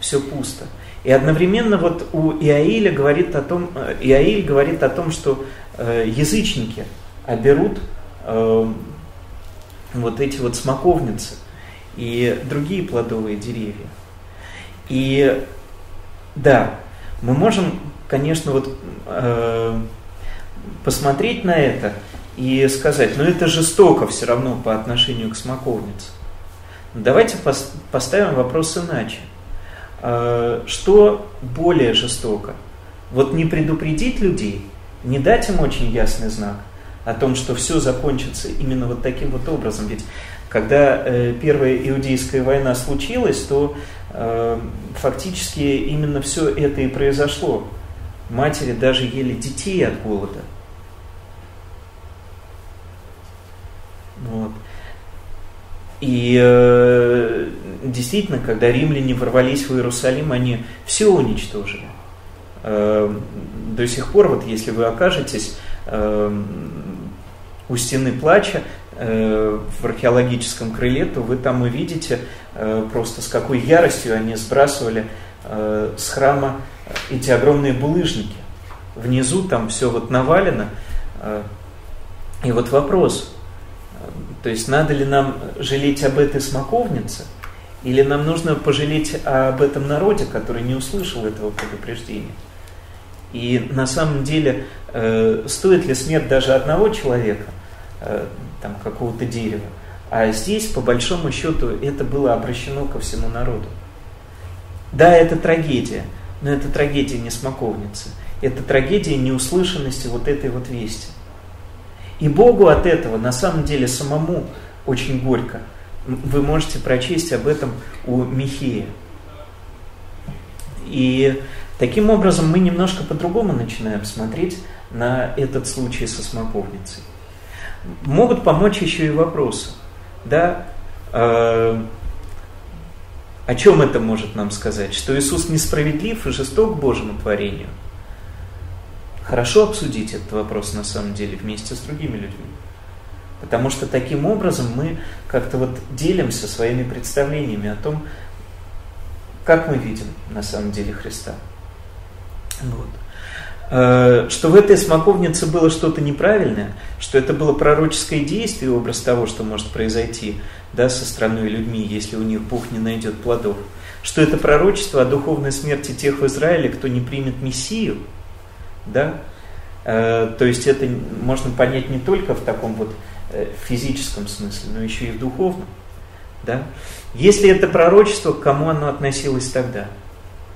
все пусто. И одновременно вот у Иаиля говорит о том, э, Иаиль говорит о том, что э, язычники оберут э, вот эти вот смоковницы и другие плодовые деревья. И да, мы можем конечно, вот э, посмотреть на это и сказать, ну это жестоко все равно по отношению к смоковнице. Давайте пос, поставим вопрос иначе. Э, что более жестоко? Вот не предупредить людей, не дать им очень ясный знак о том, что все закончится именно вот таким вот образом. Ведь когда э, первая иудейская война случилась, то э, фактически именно все это и произошло матери даже ели детей от голода. Вот. И э, действительно, когда римляне ворвались в Иерусалим, они все уничтожили. Э, до сих пор, вот если вы окажетесь э, у стены плача, в археологическом крыле, то вы там увидите просто с какой яростью они сбрасывали с храма эти огромные булыжники. Внизу там все вот навалено. И вот вопрос, то есть надо ли нам жалеть об этой смоковнице, или нам нужно пожалеть об этом народе, который не услышал этого предупреждения? И на самом деле, э, стоит ли смерть даже одного человека, э, там, какого-то дерева? А здесь, по большому счету, это было обращено ко всему народу. Да, это трагедия, но это трагедия не смоковницы. Это трагедия неуслышанности вот этой вот вести. И Богу от этого на самом деле самому очень горько. Вы можете прочесть об этом у Михея. И таким образом мы немножко по-другому начинаем смотреть на этот случай со смоковницей. Могут помочь еще и вопросы. Да, э, о чем это может нам сказать? Что Иисус несправедлив и жесток к Божьему творению – хорошо обсудить этот вопрос на самом деле вместе с другими людьми. Потому что таким образом мы как-то вот делимся своими представлениями о том, как мы видим на самом деле Христа. Вот. Э, что в этой смоковнице было что-то неправильное, что это было пророческое действие, образ того, что может произойти да, со страной и людьми, если у них Бог не найдет плодов. Что это пророчество о духовной смерти тех в Израиле, кто не примет Мессию – да? Э, то есть это можно понять не только в таком вот э, физическом смысле, но еще и в духовном. Да? Если это пророчество, к кому оно относилось тогда,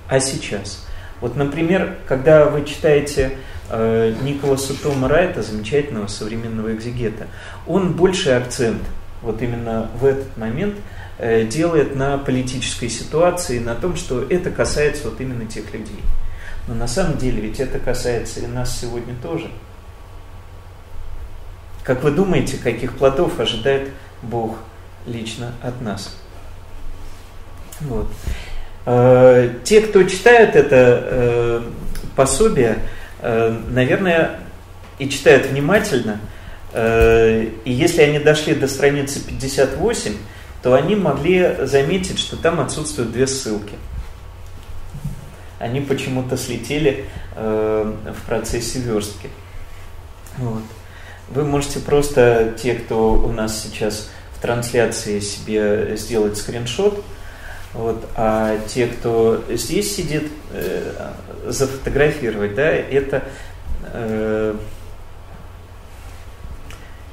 а сейчас? Вот, например, когда вы читаете э, Николаса Тома Райта, замечательного современного экзегета, он больший акцент вот именно в этот момент э, делает на политической ситуации, на том, что это касается вот именно тех людей. Но на самом деле ведь это касается и нас сегодня тоже. Как вы думаете, каких плодов ожидает Бог лично от нас? Вот. Э, те, кто читают это э, пособие, э, наверное, и читают внимательно, и если они дошли до страницы 58, то они могли заметить, что там отсутствуют две ссылки – они почему-то слетели в процессе верстки. Вот. Вы можете просто, те, кто у нас сейчас в трансляции, себе сделать скриншот, вот, а те, кто здесь сидит, э, зафотографировать, да, это, э,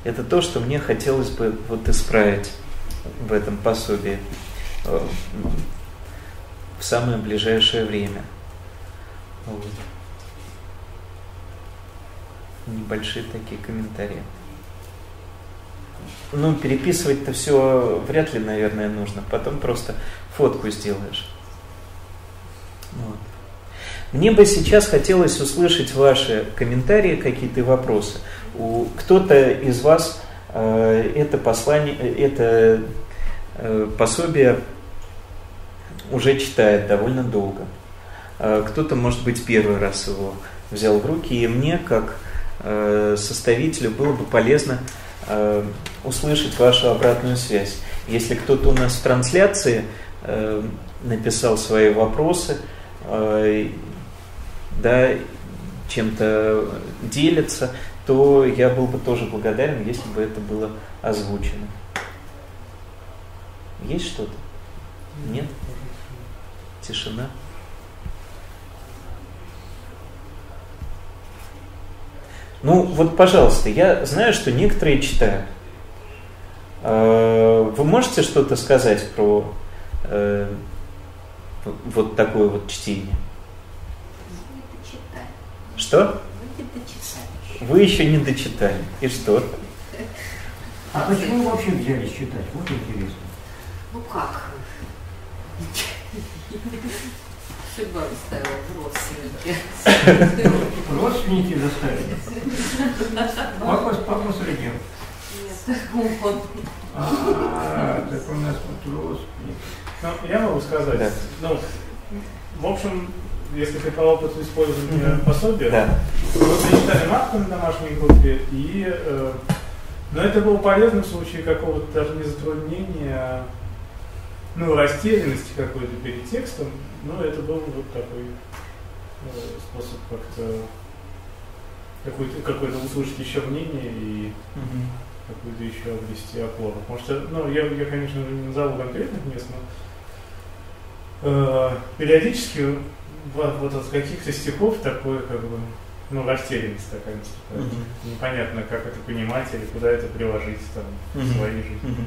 это то, что мне хотелось бы вот исправить в этом пособии э, в самое ближайшее время. Вот. Небольшие такие комментарии. Ну, переписывать-то все вряд ли, наверное, нужно. Потом просто фотку сделаешь. Вот. Мне бы сейчас хотелось услышать ваши комментарии, какие-то вопросы. У кто-то из вас э, это послание, это э, пособие уже читает довольно долго. Э, кто-то, может быть, первый раз его взял в руки, и мне, как э, составителю, было бы полезно э, услышать вашу обратную связь. Если кто-то у нас в трансляции написал свои вопросы, да, чем-то делится, то я был бы тоже благодарен, если бы это было озвучено. Есть что-то? Нет? Тишина. Ну, вот, пожалуйста, я знаю, что некоторые читают. А, вы можете что-то сказать про э, вот такое вот чтение? Что? Вы еще не дочитали. И что? А почему вообще взяли читать? Вот интересно. Ну как? Судьба заставила родственники. Родственники заставили? Папа, папа среднем. Нет, он. А, так у нас вот родственник. Ну, я могу сказать, да. ну, в общем, если ты по опыту использования mm-hmm. пособия, да. мы прочитали Марка на домашней группе и э, Но это было полезно в случае какого-то даже не затруднения, а, ну, растерянности какой-то перед текстом. Но это был вот такой э, способ как-то какой-то какой услышать еще мнение и угу. какую-то еще обрести опору. Потому что, ну, я, я конечно, не назову конкретных мест, но э, периодически вот, вот от каких-то стихов такое как бы ну, растерянность такая наступает. Угу. Непонятно, как это понимать или куда это приложить там, угу. в своей жизни. Угу.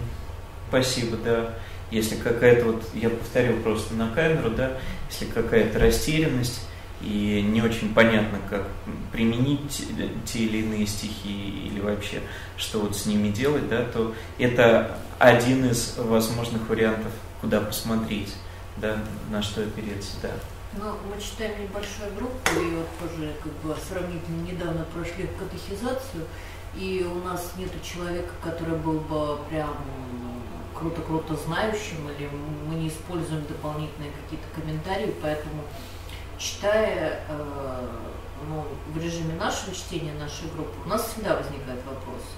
Спасибо, да. Если какая-то, вот я повторил просто на камеру, да, если какая-то растерянность и не очень понятно, как применить те или иные стихи или вообще что вот с ними делать, да, то это один из возможных вариантов, куда посмотреть, да, на что опереться, да. Ну, мы читаем небольшую группу, и вот тоже как бы сравнительно недавно прошли катехизацию, и у нас нет человека, который был бы прям круто-круто знающим, или мы не используем дополнительные какие-то комментарии, поэтому читая э, ну, в режиме нашего чтения нашей группы, у нас всегда возникают вопросы.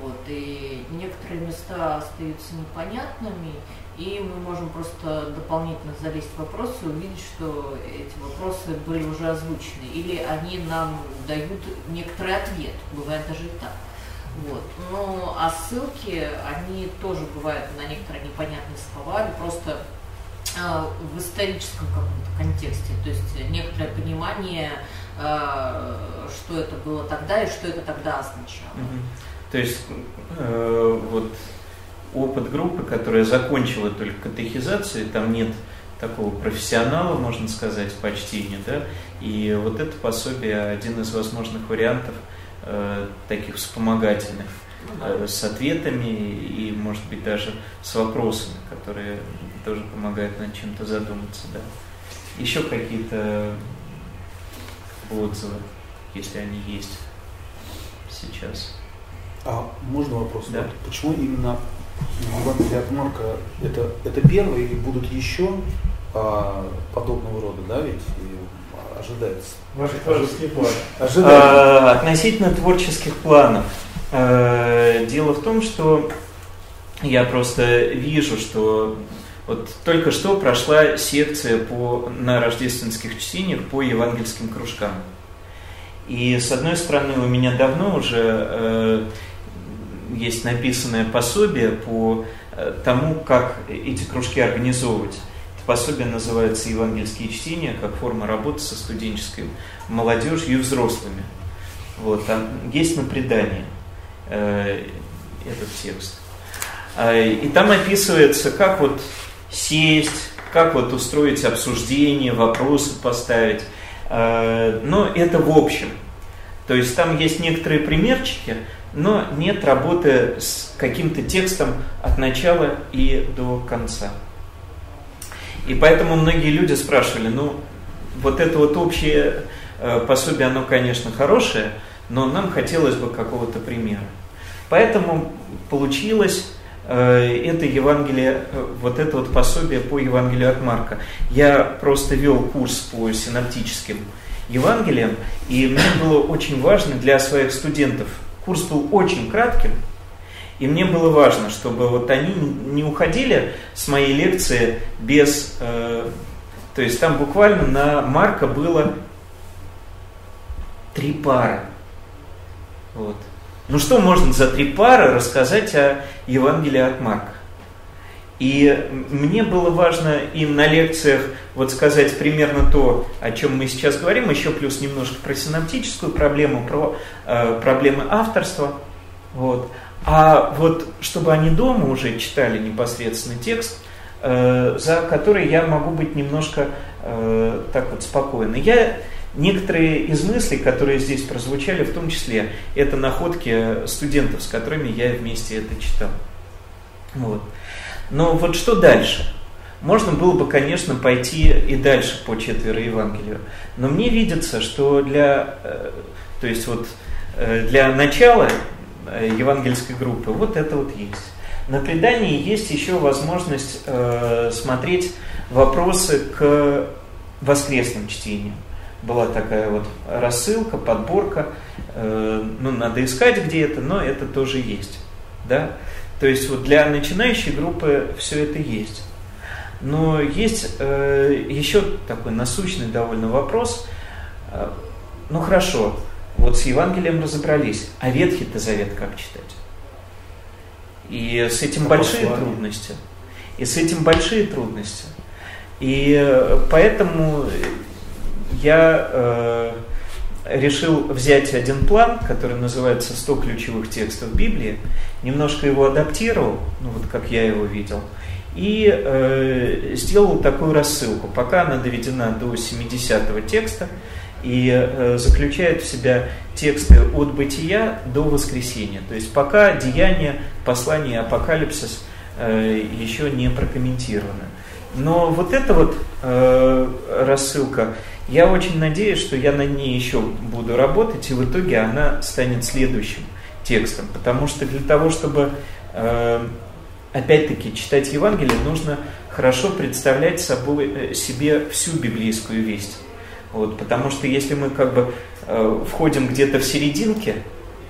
Вот, и некоторые места остаются непонятными, и мы можем просто дополнительно залезть в вопросы и увидеть, что эти вопросы были уже озвучены, или они нам дают некоторый ответ, бывает даже и так. Вот. Ну, а ссылки, они тоже бывают на некоторые непонятные слова, или просто э, в историческом каком-то контексте, то есть некоторое понимание, э, что это было тогда и что это тогда означало. То есть э, вот опыт группы, которая закончила только катехизацию, там нет такого профессионала, можно сказать, по чтению, да, и вот это пособие один из возможных вариантов э, таких вспомогательных э, с ответами и, может быть, даже с вопросами, которые тоже помогают над чем-то задуматься, да. Еще какие-то отзывы, если они есть сейчас. А можно вопрос? Да. Почему именно Евангелие от Марка это, это первое или будут еще а, подобного рода, да, ведь и ожидается? Ваши творческие планы. Ожидается. А, относительно творческих планов. А, дело в том, что я просто вижу, что вот только что прошла секция по, на рождественских чтениях по евангельским кружкам. И с одной стороны у меня давно уже э, есть написанное пособие по э, тому, как эти кружки организовывать. Это пособие называется «Евангельские чтения. Как форма работы со студенческой молодежью и взрослыми». Вот, там есть на предание э, этот текст. А, и там описывается, как вот сесть, как вот устроить обсуждение, вопросы поставить. Э, но это в общем. То есть там есть некоторые примерчики, но нет работы с каким-то текстом от начала и до конца. И поэтому многие люди спрашивали, ну, вот это вот общее э, пособие, оно, конечно, хорошее, но нам хотелось бы какого-то примера. Поэтому получилось э, это Евангелие, э, вот это вот пособие по Евангелию от Марка. Я просто вел курс по синоптическим Евангелиям, и мне было очень важно для своих студентов Курс был очень кратким, и мне было важно, чтобы вот они не уходили с моей лекции без... Э, то есть там буквально на Марка было три пары. Вот. Ну что можно за три пары рассказать о Евангелии от Марка? И мне было важно им на лекциях вот сказать примерно то, о чем мы сейчас говорим, еще плюс немножко про синаптическую проблему, про э, проблемы авторства. Вот. А вот чтобы они дома уже читали непосредственно текст, э, за который я могу быть немножко э, так вот спокойно. Я некоторые из мыслей, которые здесь прозвучали, в том числе, это находки студентов, с которыми я вместе это читал. Вот. Но вот что дальше? Можно было бы, конечно, пойти и дальше по четверо Евангелию. Но мне видится, что для, э, то есть вот э, для начала э, евангельской группы вот это вот есть. На предании есть еще возможность смотреть вопросы к воскресным чтениям. была такая вот рассылка, подборка. Ну, надо искать где это, но это тоже есть. Да? То есть вот для начинающей группы все это есть. Но есть э, еще такой насущный довольно вопрос. Э, ну хорошо, вот с Евангелием разобрались, а Ветхий-то Завет как читать? И с этим большие трудности. И с этим большие трудности. И поэтому я э, решил взять один план, который называется «100 ключевых текстов Библии», немножко его адаптировал, ну вот как я его видел, и э, сделал такую рассылку. Пока она доведена до 70-го текста и э, заключает в себя тексты от бытия до воскресения. То есть пока деяние, послание апокалипсис э, еще не прокомментированы. Но вот эта вот э, рассылка, я очень надеюсь, что я на ней еще буду работать, и в итоге она станет следующим текстом. Потому что для того, чтобы э, опять-таки читать Евангелие, нужно хорошо представлять собой, э, себе всю библейскую весть. Вот, потому что если мы как бы э, входим где-то в серединке,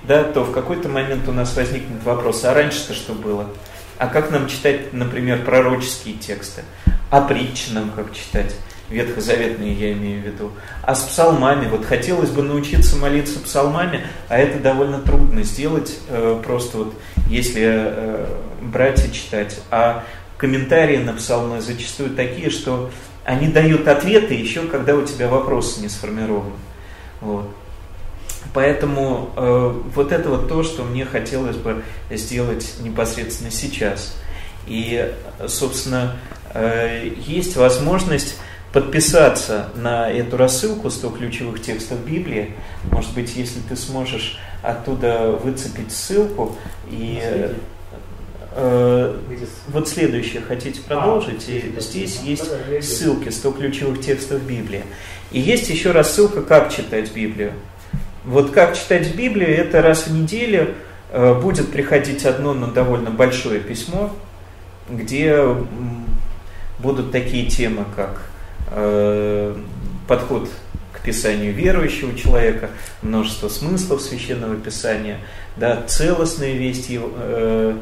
да, то в какой-то момент у нас возникнет вопрос, а раньше-то что было? А как нам читать, например, пророческие тексты? А притчи нам как читать? Ветхозаветные я имею в виду. А с псалмами, вот хотелось бы научиться молиться псалмами, а это довольно трудно сделать, э, просто вот если э, брать и читать. А комментарии на псалмы зачастую такие, что они дают ответы еще, когда у тебя вопросы не сформированы. Вот. Поэтому э, вот это вот то, что мне хотелось бы сделать непосредственно сейчас. И, собственно, э, есть возможность подписаться на эту рассылку 100 ключевых текстов Библии. Может быть, если ты сможешь оттуда выцепить ссылку и э, вот следующее хотите а, продолжить, и здесь есть ссылки 100 ключевых текстов Библии. И есть еще рассылка «Как читать Библию». Вот «Как читать Библию» это раз в неделю э, будет приходить одно, но довольно большое письмо, где будут такие темы, как Э, подход к писанию верующего человека, множество смыслов священного писания, да, целостные вести э,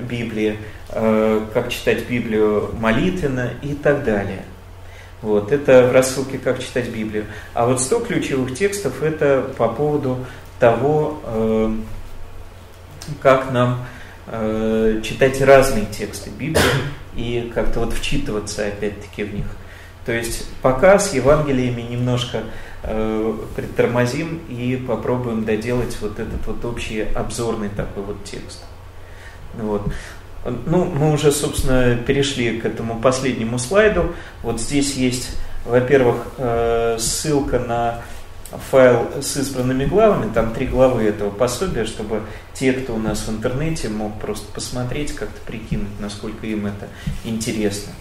Библии, э, как читать Библию молитвенно и так далее. Вот, это в рассылке «Как читать Библию». А вот 100 ключевых текстов – это по поводу того, э, как нам э, читать разные тексты Библии и как-то вот вчитываться опять-таки в них. То есть пока с Евангелиями немножко э, притормозим и попробуем доделать вот этот вот общий обзорный такой вот текст. Вот. Ну, мы уже, собственно, перешли к этому последнему слайду. Вот здесь есть, во-первых, э, ссылка на файл с избранными главами, там три главы этого пособия, чтобы те, кто у нас в интернете, мог просто посмотреть, как-то прикинуть, насколько им это интересно.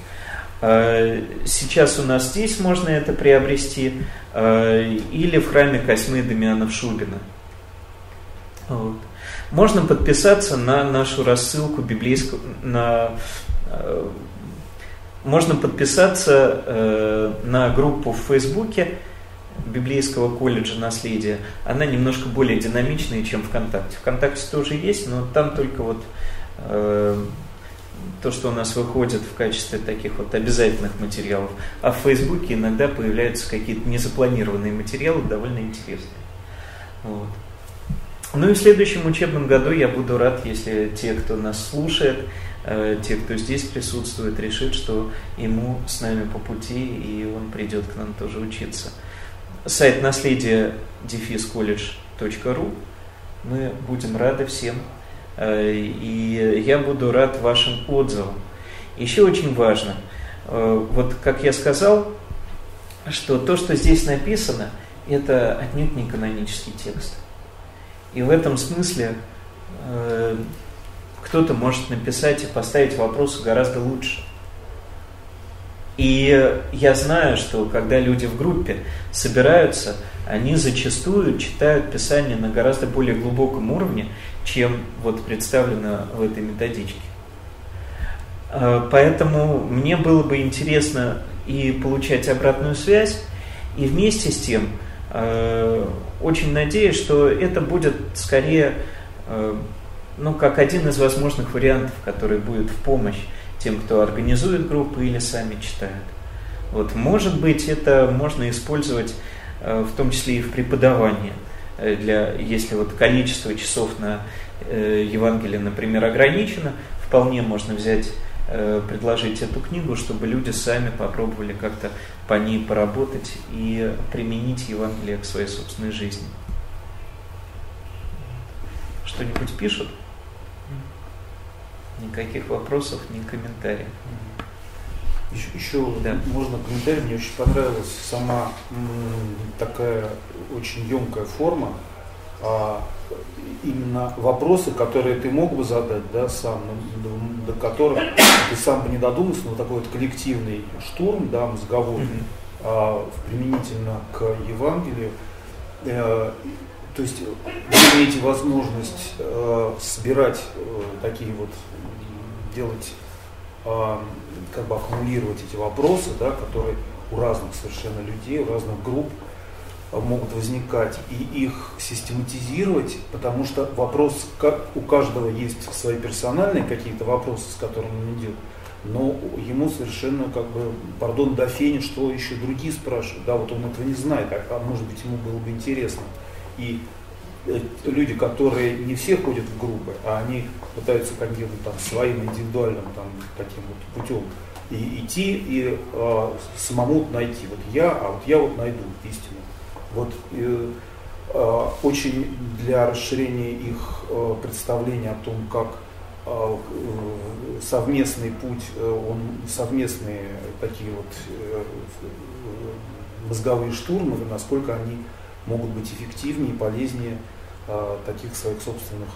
А, сейчас у нас здесь можно это приобрести, а, или в храме Косьмы Дамианов Шубина. Вот. Можно подписаться на нашу рассылку библейскую, на, а, можно подписаться на группу в Фейсбуке библейского колледжа наследия, она немножко более динамичная, чем ВКонтакте. ВКонтакте тоже есть, но там только вот э, то, что у нас выходит в качестве таких вот обязательных материалов. А в Фейсбуке иногда появляются какие-то незапланированные материалы, довольно интересные. Вот. Ну и в следующем учебном году я буду рад, если те, кто нас слушает, э, те, кто здесь присутствует, решит, что ему с нами по пути, и он придет к нам тоже учиться сайт наследие дефисколледж.ру. Мы будем рады всем. Э, и я буду рад вашим отзывам. Еще очень важно, э, вот как я сказал, что то, что здесь написано, это отнюдь не канонический текст. И в этом смысле э, кто-то может написать и поставить вопросы гораздо лучше. И я знаю, что когда люди в группе собираются, они зачастую читают Писание на гораздо более глубоком уровне, чем вот представлено в этой методичке. А, поэтому мне было бы интересно и получать обратную связь, И вместе с тем э, очень надеюсь, что это будет скорее э, ну, как один из возможных вариантов, который будет в помощь тем, кто организует группы или сами читают. Вот, может быть, это можно использовать э, в том числе и в преподавании. Э, для, если вот количество часов на э, Евангелие, например, ограничено, вполне можно взять, предложить эту книгу, чтобы люди сами попробовали как-то по ней поработать и применить Евангелие к своей собственной жизни. Что-нибудь пишут? Никаких вопросов, ни комментариев. Еще, еще да. можно комментарий. Мне очень понравилась сама такая очень емкая форма. А, именно вопросы, которые ты мог бы задать, да, сам, до, до которых ты сам бы не додумался, но такой вот коллективный штурм, да, мозговой, mm-hmm. а, применительно к Евангелию. Э, то есть вы имеете возможность э, собирать э, такие вот, делать э, как бы аккумулировать эти вопросы, да, которые у разных совершенно людей, у разных групп а, могут возникать, и их систематизировать, потому что вопрос, как у каждого есть свои персональные какие-то вопросы, с которыми он идет, но ему совершенно, как бы, пардон, до фени, что еще другие спрашивают, да, вот он этого не знает, а, а может быть ему было бы интересно. И э, люди, которые не все ходят в группы, а они пытаются каким-то там своим индивидуальным там, таким вот путем и идти и э, самому найти. Вот я, а вот я вот найду истину. Вот э, э, очень для расширения их э, представления о том, как э, совместный путь, э, он совместные такие вот э, мозговые штурмы, насколько они могут быть эффективнее и полезнее э, таких своих собственных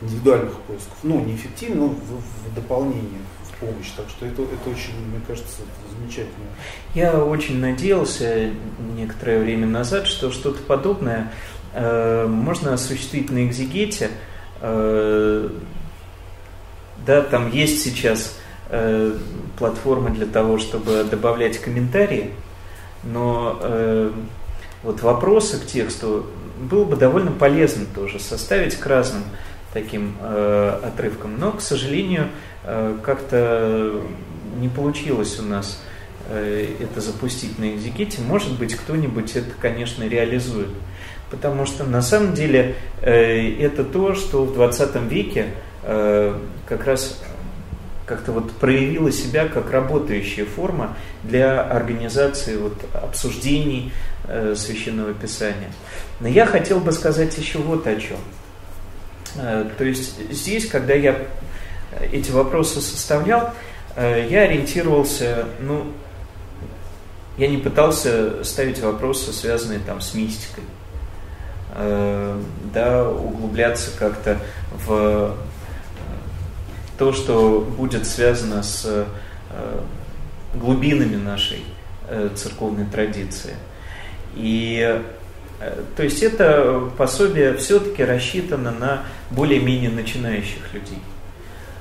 индивидуальных поисков. Ну, не эффективно, но в, в дополнение помощь. Так что это, это очень, мне кажется, замечательно. Я очень надеялся некоторое время назад, что что-то подобное э, можно осуществить на экзегете. Э, да, там есть сейчас э, платформа для того, чтобы добавлять комментарии, но э, вот вопросы к тексту было бы довольно полезно тоже составить к разным таким э, отрывкам. Но, к сожалению, Э, как-то не получилось у нас э, это запустить на экзеките. Может быть, кто-нибудь это, конечно, реализует. Потому что на самом деле э, это то, что в 20 веке как раз как-то вот проявила себя как работающая форма для организации вот обсуждений священного писания. Но я хотел бы сказать еще вот о чем. То есть здесь, когда я эти вопросы составлял, э, я ориентировался, ну, я не пытался ставить вопросы, связанные там с мистикой, э, да, углубляться как-то в то, что будет связано с э, глубинами нашей церковной традиции. И то есть это пособие все-таки рассчитано на более-менее начинающих людей.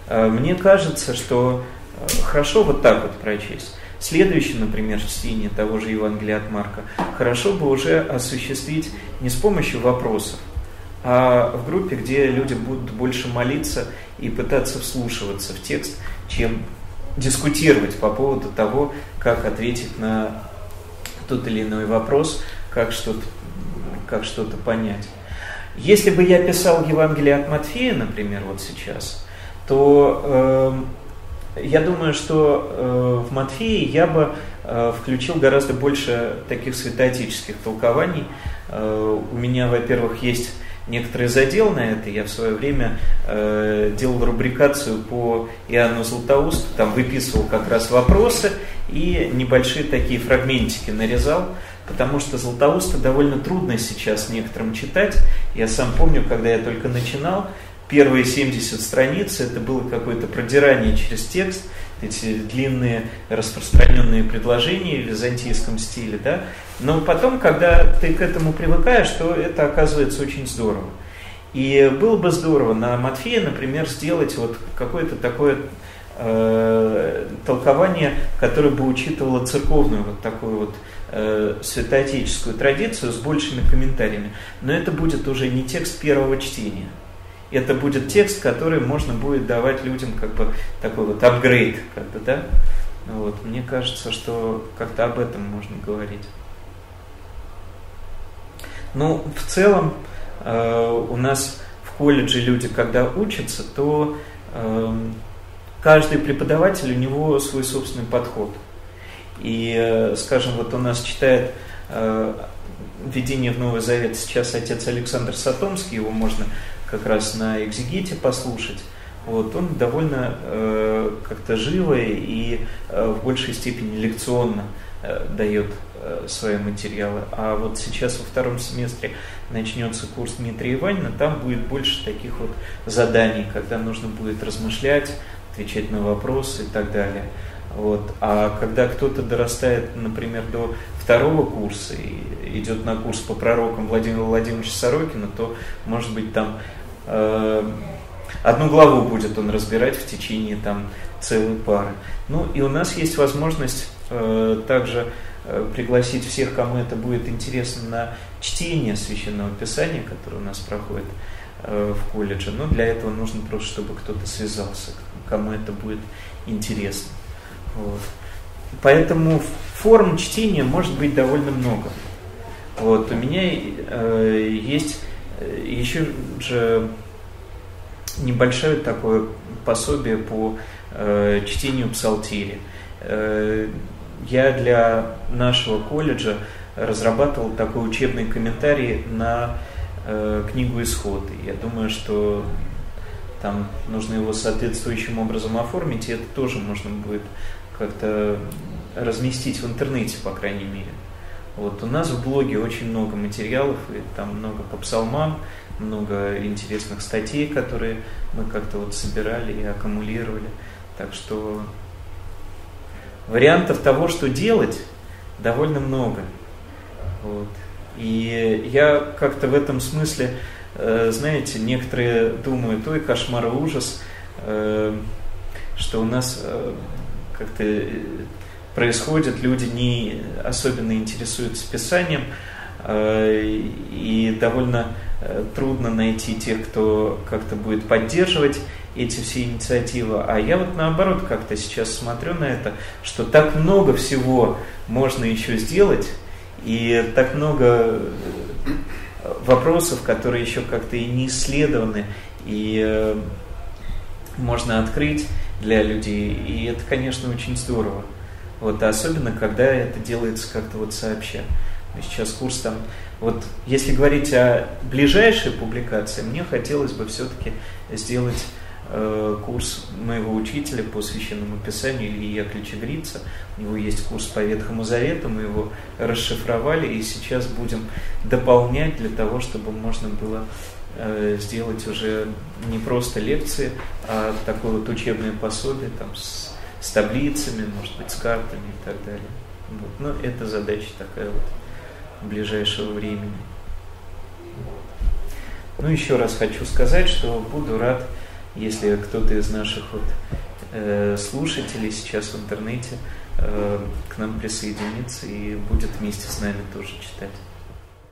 Э, мне кажется, что э, хорошо вот так вот прочесть. Следующее, например, чтение того же Евангелия от Марка, хорошо бы уже осуществить не с помощью вопросов, а в группе, где люди будут больше молиться и пытаться вслушиваться в текст, чем дискутировать по поводу того, как ответить на тот или иной вопрос, как что-то как что-то понять. Если бы я писал Евангелие от Матфея, например, вот сейчас, то э, я думаю, что э, в Матфеи я бы э, включил гораздо больше таких святоотеческих толкований. Э, у меня, во-первых, есть некоторый задел на это. Я в свое время э, делал рубрикацию по Иоанну Златоусту, там выписывал как раз вопросы и небольшие такие фрагментики нарезал, потому что Златоуста довольно трудно сейчас некоторым читать. Я сам помню, когда я только начинал, первые 70 страниц это было какое-то продирание через текст, эти длинные распространенные предложения в византийском стиле, да. Но потом, когда ты к этому привыкаешь, то это оказывается очень здорово. И было бы здорово на Матфея, например, сделать вот какое-то такое э, толкование, которое бы учитывало церковную вот такую вот э, святоотеческую традицию с большими комментариями. Но это будет уже не текст первого чтения. Это будет текст, который можно будет давать людям как бы такой вот апгрейд, как бы, да? Вот. Мне кажется, что как-то об этом можно говорить. Ну, в целом, э, у нас в колледже люди, когда учатся, то э, каждый преподаватель, у него свой собственный подход. И, э, скажем, вот у нас читает э, введение в Новый Завет сейчас отец Александр Сатомский, его можно как раз на экзегите послушать. Вот, он довольно э, как-то живо и э, в большей степени лекционно э, дает э, свои материалы. А вот сейчас во втором семестре начнется курс Дмитрия Иванина, там будет больше таких вот заданий, когда нужно будет размышлять, отвечать на вопросы и так далее. Вот. А когда кто-то дорастает, например, до второго курса и идет на курс по пророкам Владимира Владимировича Сорокина, то, может быть, там одну главу будет он разбирать в течение там целой пары. Ну и у нас есть возможность э, также э, пригласить всех, кому это будет интересно, на чтение священного писания, которое у нас проходит э, в колледже. Но для этого нужно просто, чтобы кто-то связался, кому это будет интересно. Вот. Поэтому форм чтения может быть довольно много. Вот. У меня э, есть э, еще же небольшое такое пособие по э, чтению псалтири. Э, я для нашего колледжа разрабатывал такой учебный комментарий на э, книгу «Исход». Я думаю, что там нужно его соответствующим образом оформить, и это тоже можно будет как-то разместить в интернете, по крайней мере. Вот у нас в блоге очень много материалов, и там много по псалмам, много интересных статей, которые мы как-то вот собирали и аккумулировали. Так что вариантов того, что делать, довольно много. Вот. И я как-то в этом смысле, э, знаете, некоторые думают, ой, кошмар и ужас, э, что у нас э, как-то происходит, люди не особенно интересуются Писанием, и довольно Э, трудно найти тех, кто как-то будет поддерживать эти все инициативы. А я вот наоборот как-то сейчас смотрю на это, что так много всего можно еще сделать, и так много э, вопросов, которые еще как-то и не исследованы, и э, можно открыть для людей. И это, конечно, очень здорово. Вот, особенно, когда это делается как-то вот сообща. Сейчас курс там вот если говорить о ближайшей публикации, мне хотелось бы все-таки сделать э, курс моего учителя по священному писанию Ильи Яковлевича Грица. У него есть курс по Ветхому Завету, мы его расшифровали и сейчас будем дополнять для того, чтобы можно было э, сделать уже не просто лекции, а такое вот учебное пособие там, с, с таблицами, может быть, с картами и так далее. Вот. Но это задача такая вот ближайшего времени. Ну, еще раз хочу сказать, что буду рад, если кто-то из наших вот, э, слушателей сейчас в интернете э, к нам присоединится и будет вместе с нами тоже читать.